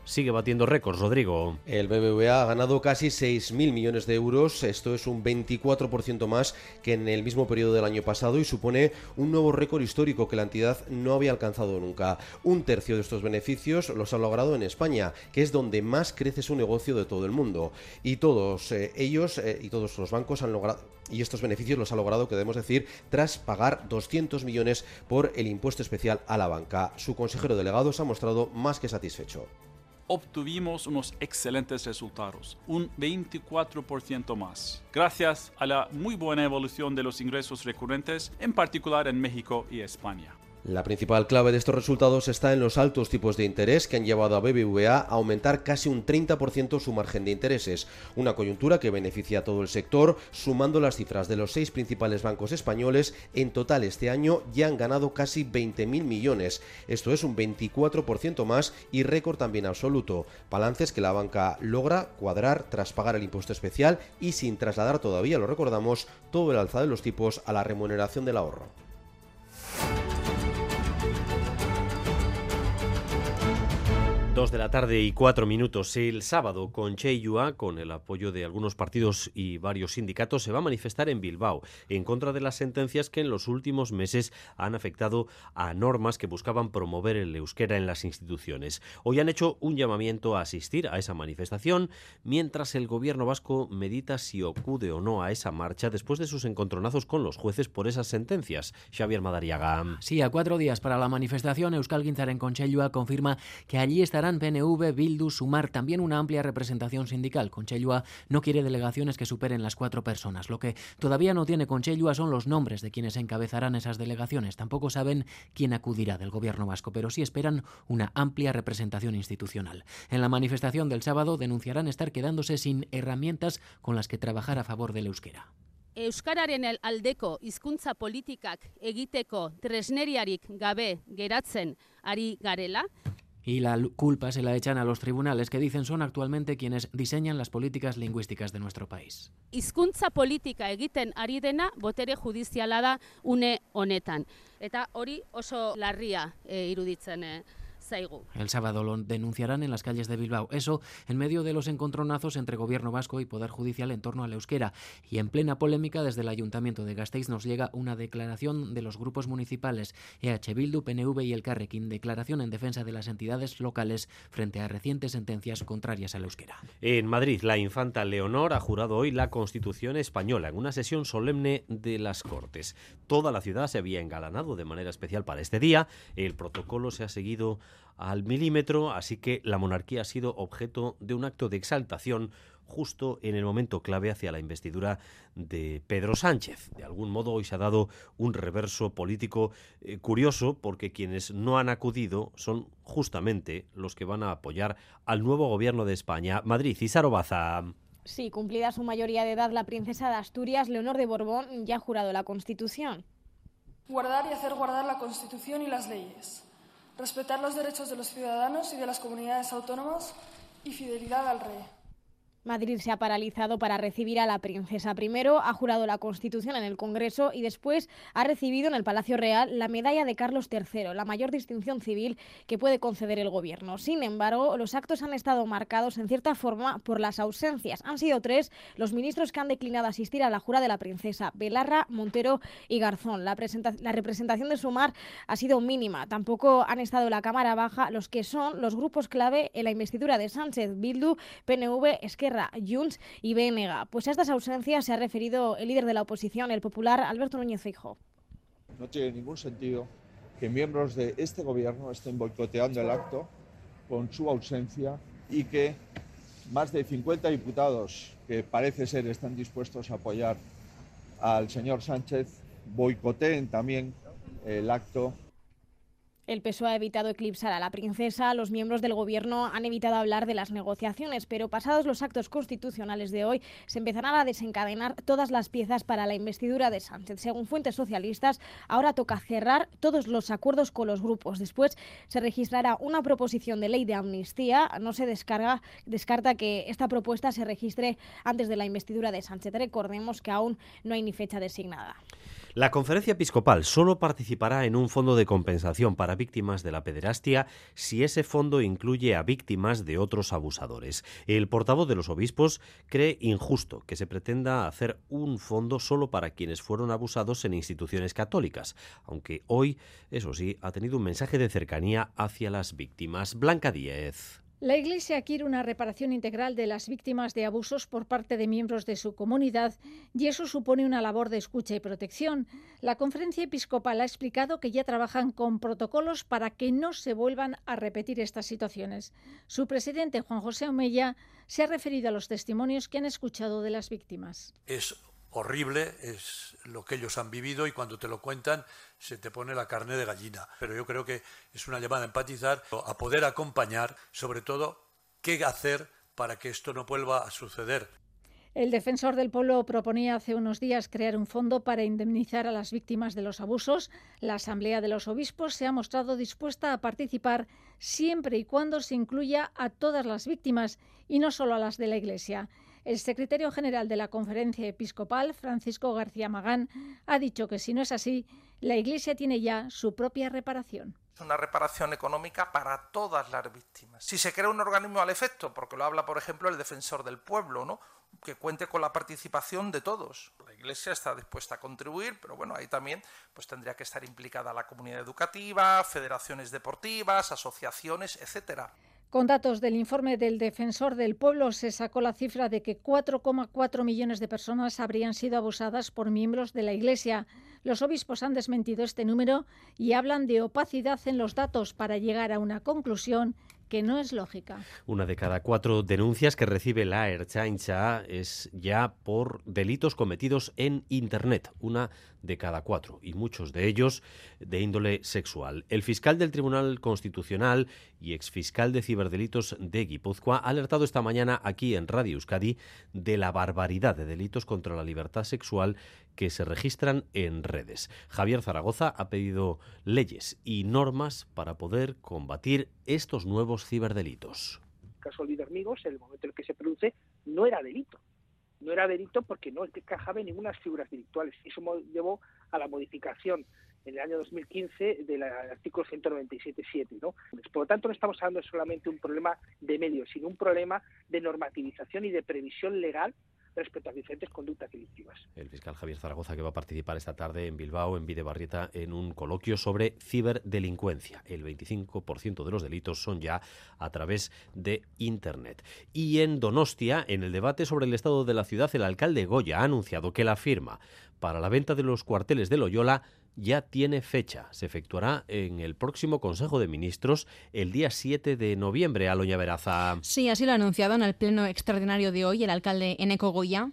sigue batiendo récords, Rodrigo. El BBVA ha ganado casi 6.000 millones de euros, esto es un 24% más que en el mismo periodo del año pasado y supone un nuevo récord histórico que la entidad no había alcanzado nunca. Un tercio de estos beneficios los ha logrado en España, que es donde más crece su negocio de todo el mundo. Y todos eh, ellos eh, y todos los bancos han logrado y estos beneficios los ha logrado, que debemos decir, tras pagar 200 millones por el impuesto especial a la banca. Su consejero delegado se ha mostrado más que satisfecho obtuvimos unos excelentes resultados, un 24% más, gracias a la muy buena evolución de los ingresos recurrentes, en particular en México y España. La principal clave de estos resultados está en los altos tipos de interés que han llevado a BBVA a aumentar casi un 30% su margen de intereses, una coyuntura que beneficia a todo el sector, sumando las cifras de los seis principales bancos españoles, en total este año ya han ganado casi 20.000 millones, esto es un 24% más y récord también absoluto, balances que la banca logra cuadrar tras pagar el impuesto especial y sin trasladar todavía, lo recordamos, todo el alza de los tipos a la remuneración del ahorro. Dos de la tarde y cuatro minutos. El sábado, con Cheyua, con el apoyo de algunos partidos y varios sindicatos, se va a manifestar en Bilbao en contra de las sentencias que en los últimos meses han afectado a normas que buscaban promover el euskera en las instituciones. Hoy han hecho un llamamiento a asistir a esa manifestación, mientras el gobierno vasco medita si acude o no a esa marcha después de sus encontronazos con los jueces por esas sentencias. Xavier Madariaga. Sí, a cuatro días para la manifestación, Euskal Guinzar en Conchellua confirma que allí estarán PNV, Bildu, Sumar, también una amplia representación sindical. Conchellua no quiere delegaciones que superen las cuatro personas. Lo que todavía no tiene Conchellua son los nombres de quienes encabezarán esas delegaciones. Tampoco saben quién acudirá del gobierno vasco, pero sí esperan una amplia representación institucional. En la manifestación del sábado denunciarán estar quedándose sin herramientas con las que trabajar a favor del euskera. Euskararen aldeko hizkuntza politikak egiteko tresneriarik gabe geratzen ari garela, y la culpa se la echan a los tribunales que dicen son actualmente quienes diseñan las políticas lingüísticas de nuestro país. Hizkuntza politika egiten ari dena botere judiziala da une honetan. Eta hori oso larria e, iruditzen e, El sábado lo denunciarán en las calles de Bilbao. Eso en medio de los encontronazos entre Gobierno vasco y Poder Judicial en torno al euskera. Y en plena polémica desde el Ayuntamiento de Gasteiz nos llega una declaración de los grupos municipales EH Bildu, PNV y el Carrequín. Declaración en defensa de las entidades locales frente a recientes sentencias contrarias al euskera. En Madrid, la infanta Leonor ha jurado hoy la Constitución española en una sesión solemne de las Cortes. Toda la ciudad se había engalanado de manera especial para este día. El protocolo se ha seguido al milímetro, así que la monarquía ha sido objeto de un acto de exaltación justo en el momento clave hacia la investidura de Pedro Sánchez. De algún modo hoy se ha dado un reverso político eh, curioso porque quienes no han acudido son justamente los que van a apoyar al nuevo gobierno de España. Madrid, y Baza. Sí, cumplida su mayoría de edad, la princesa de Asturias, Leonor de Borbón, ya ha jurado la Constitución. Guardar y hacer guardar la Constitución y las leyes respetar los derechos de los ciudadanos y de las comunidades autónomas y fidelidad al rey. Madrid se ha paralizado para recibir a la princesa. Primero ha jurado la Constitución en el Congreso y después ha recibido en el Palacio Real la medalla de Carlos III, la mayor distinción civil que puede conceder el Gobierno. Sin embargo, los actos han estado marcados en cierta forma por las ausencias. Han sido tres los ministros que han declinado asistir a la jura de la princesa, Belarra, Montero y Garzón. La, la representación de Sumar ha sido mínima. Tampoco han estado en la Cámara Baja los que son los grupos clave en la investidura de Sánchez, Bildu, PNV, Esquerra Junts y BNG. Pues a estas ausencias se ha referido el líder de la oposición, el popular Alberto Núñez Fijo. No tiene ningún sentido que miembros de este gobierno estén boicoteando el acto con su ausencia y que más de 50 diputados que parece ser están dispuestos a apoyar al señor Sánchez boicoteen también el acto El PSOE ha evitado eclipsar a la princesa, los miembros del gobierno han evitado hablar de las negociaciones, pero pasados los actos constitucionales de hoy se empezarán a desencadenar todas las piezas para la investidura de Sánchez. Según fuentes socialistas, ahora toca cerrar todos los acuerdos con los grupos. Después se registrará una proposición de ley de amnistía. No se descarga, descarta que esta propuesta se registre antes de la investidura de Sánchez. Recordemos que aún no hay ni fecha designada. La conferencia episcopal solo participará en un fondo de compensación para víctimas de la pederastia si ese fondo incluye a víctimas de otros abusadores. El portavoz de los obispos cree injusto que se pretenda hacer un fondo solo para quienes fueron abusados en instituciones católicas, aunque hoy, eso sí, ha tenido un mensaje de cercanía hacia las víctimas. Blanca Díez. La Iglesia quiere una reparación integral de las víctimas de abusos por parte de miembros de su comunidad y eso supone una labor de escucha y protección. La conferencia episcopal ha explicado que ya trabajan con protocolos para que no se vuelvan a repetir estas situaciones. Su presidente, Juan José Omeya, se ha referido a los testimonios que han escuchado de las víctimas. Horrible, es lo que ellos han vivido y cuando te lo cuentan se te pone la carne de gallina. Pero yo creo que es una llamada a empatizar, a poder acompañar, sobre todo, qué hacer para que esto no vuelva a suceder. El defensor del pueblo proponía hace unos días crear un fondo para indemnizar a las víctimas de los abusos. La Asamblea de los Obispos se ha mostrado dispuesta a participar siempre y cuando se incluya a todas las víctimas y no solo a las de la Iglesia. El secretario general de la Conferencia Episcopal, Francisco García Magán, ha dicho que si no es así, la Iglesia tiene ya su propia reparación. Es una reparación económica para todas las víctimas. Si se crea un organismo al efecto, porque lo habla, por ejemplo, el defensor del pueblo, ¿no? que cuente con la participación de todos. La Iglesia está dispuesta a contribuir, pero bueno, ahí también pues tendría que estar implicada la comunidad educativa, federaciones deportivas, asociaciones, etcétera. Con datos del informe del Defensor del Pueblo se sacó la cifra de que 4,4 millones de personas habrían sido abusadas por miembros de la Iglesia. Los obispos han desmentido este número y hablan de opacidad en los datos para llegar a una conclusión que no es lógica. Una de cada cuatro denuncias que recibe la Erchaincha es ya por delitos cometidos en Internet. Una de cada cuatro, y muchos de ellos de índole sexual. El fiscal del Tribunal Constitucional y exfiscal de ciberdelitos de Guipúzcoa ha alertado esta mañana aquí en Radio Euskadi de la barbaridad de delitos contra la libertad sexual que se registran en redes. Javier Zaragoza ha pedido leyes y normas para poder combatir estos nuevos ciberdelitos. El caso Lidermigos, en el momento en el que se produce, no era delito no era delito porque no encajaba en ninguna figuras delictuales. Eso llevó a la modificación en el año 2015 del artículo 197.7. ¿no? Por lo tanto, no estamos hablando solamente de un problema de medios, sino un problema de normativización y de previsión legal respecto a diferentes conductas delictivas. El fiscal Javier Zaragoza que va a participar esta tarde en Bilbao, en Videbarrieta, en un coloquio sobre ciberdelincuencia. El 25% de los delitos son ya a través de Internet. Y en Donostia, en el debate sobre el estado de la ciudad, el alcalde Goya ha anunciado que la firma para la venta de los cuarteles de Loyola ya tiene fecha. Se efectuará en el próximo Consejo de Ministros el día 7 de noviembre. Aloña Veraza. Sí, así lo ha anunciado en el pleno extraordinario de hoy el alcalde Eneco Goya.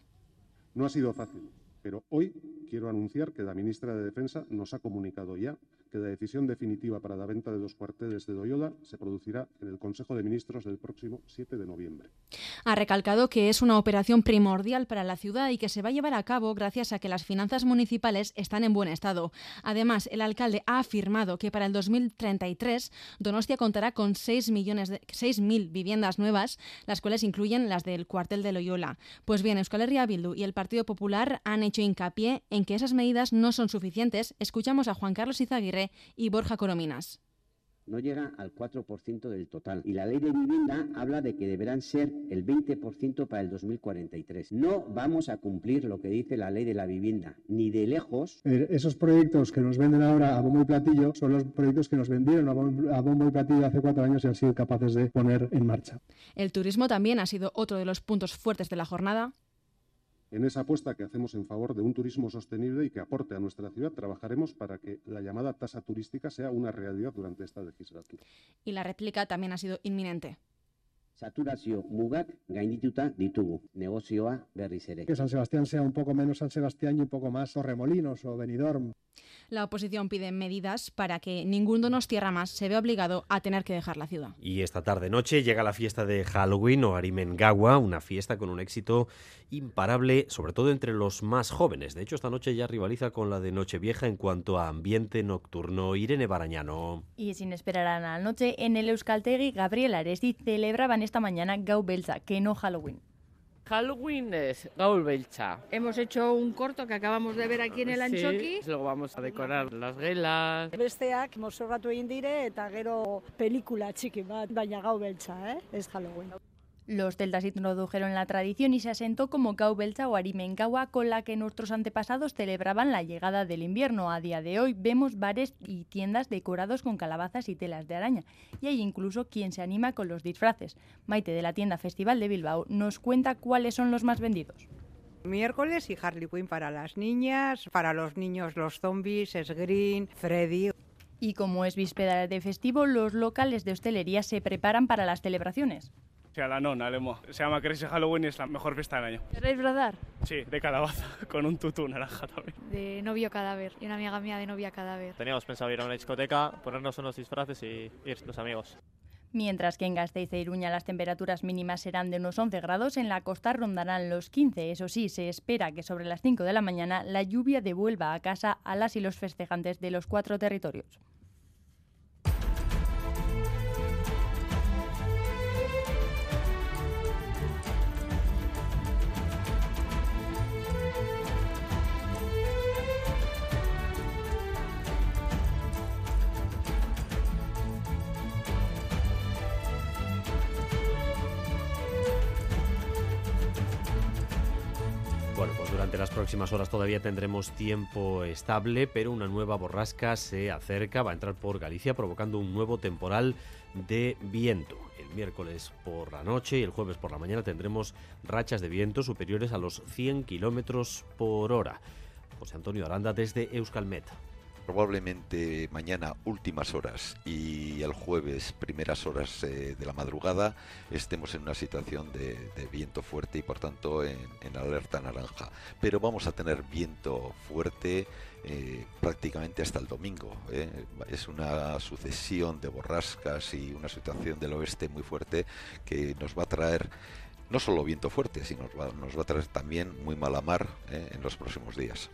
No ha sido fácil, pero hoy quiero anunciar que la ministra de Defensa nos ha comunicado ya que la decisión definitiva para la venta de los cuarteles de Doyola se producirá en el Consejo de Ministros del próximo 7 de noviembre. Ha recalcado que es una operación primordial para la ciudad y que se va a llevar a cabo gracias a que las finanzas municipales están en buen estado. Además, el alcalde ha afirmado que para el 2033 Donostia contará con 6 millones de 6.000 viviendas nuevas, las cuales incluyen las del cuartel de Loyola. Pues bien, Euskal Herria Bildu y el Partido Popular han hecho hincapié en que esas medidas no son suficientes. Escuchamos a Juan Carlos Izaguirre y Borja Corominas no llega al 4% del total. Y la ley de vivienda habla de que deberán ser el 20% para el 2043. No vamos a cumplir lo que dice la ley de la vivienda, ni de lejos. Eh, esos proyectos que nos venden ahora a bombo y platillo son los proyectos que nos vendieron a bombo y platillo hace cuatro años y han sido capaces de poner en marcha. El turismo también ha sido otro de los puntos fuertes de la jornada. En esa apuesta que hacemos en favor de un turismo sostenible y que aporte a nuestra ciudad, trabajaremos para que la llamada tasa turística sea una realidad durante esta legislatura. Y la réplica también ha sido inminente. Saturazio mugak gaindituta ditugu. Negozioa berriz ere. Que San Sebastián sea un poco menos San Sebastián y un poco más Torremolinos o Benidorm. La oposición pide medidas para que ningún Donostierra más se vea obligado a tener que dejar la ciudad. Y esta tarde noche llega la fiesta de Halloween o Arimengawa, una fiesta con un éxito imparable, sobre todo entre los más jóvenes. De hecho, esta noche ya rivaliza con la de Nochevieja en cuanto a ambiente nocturno. Irene Barañano. Y sin esperar a la noche, en el Euskaltegui, Gabriel Aresti celebraban esta mañana Gau Belza, que no Halloween. Halloween es Gaul Belcha. Hemos hecho un corto que acabamos de ver aquí en el Anchoqui. Sí, luego vamos a decorar las gelas. Besteak mozorratu egin dire eta gero pelikula txiki bat, baina gau beltza, eh? Ez Halloween. Los celtas introdujeron la tradición y se asentó como Gaubelcha o Arimengawa con la que nuestros antepasados celebraban la llegada del invierno. A día de hoy vemos bares y tiendas decorados con calabazas y telas de araña. Y hay incluso quien se anima con los disfraces. Maite de la tienda Festival de Bilbao nos cuenta cuáles son los más vendidos. Miércoles y Harley Quinn para las niñas, para los niños los zombies, es Green, Freddy. Y como es víspera de festivo, los locales de hostelería se preparan para las celebraciones. Sí, a la nona, Lemo. Se llama Crazy Halloween y es la mejor fiesta del año. ¿Queréis bradar? Sí, de calabaza, con un tutú naranja también. De novio cadáver y una amiga mía de novia cadáver. Teníamos pensado ir a una discoteca, ponernos unos disfraces y ir los amigos. Mientras que en Gasteiz e Iruña las temperaturas mínimas serán de unos 11 grados, en la costa rondarán los 15. Eso sí, se espera que sobre las 5 de la mañana la lluvia devuelva a casa a las y los festejantes de los cuatro territorios. Próximas horas todavía tendremos tiempo estable, pero una nueva borrasca se acerca, va a entrar por Galicia provocando un nuevo temporal de viento. El miércoles por la noche y el jueves por la mañana tendremos rachas de viento superiores a los 100 kilómetros por hora. José Antonio Aranda desde Euskalmet. Probablemente mañana últimas horas y el jueves primeras horas eh, de la madrugada estemos en una situación de, viento fuerte y por tanto en, en, alerta naranja. Pero vamos a tener viento fuerte eh, prácticamente hasta el domingo. Eh. Es una sucesión de borrascas y una situación del oeste muy fuerte que nos va a traer no solo viento fuerte, sino nos va, nos va a traer también muy mala mar en los próximos días.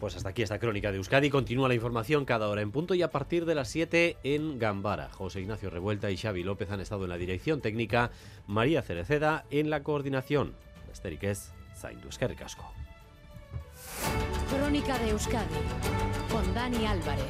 Pues hasta aquí esta crónica de Euskadi. Continúa la información cada hora en punto y a partir de las 7 en Gambara. José Ignacio Revuelta y Xavi López han estado en la dirección técnica, María Cereceda en la coordinación. Esteriquez, Zaindu Esquerricasco. Crónica de Euskadi con Dani Álvarez.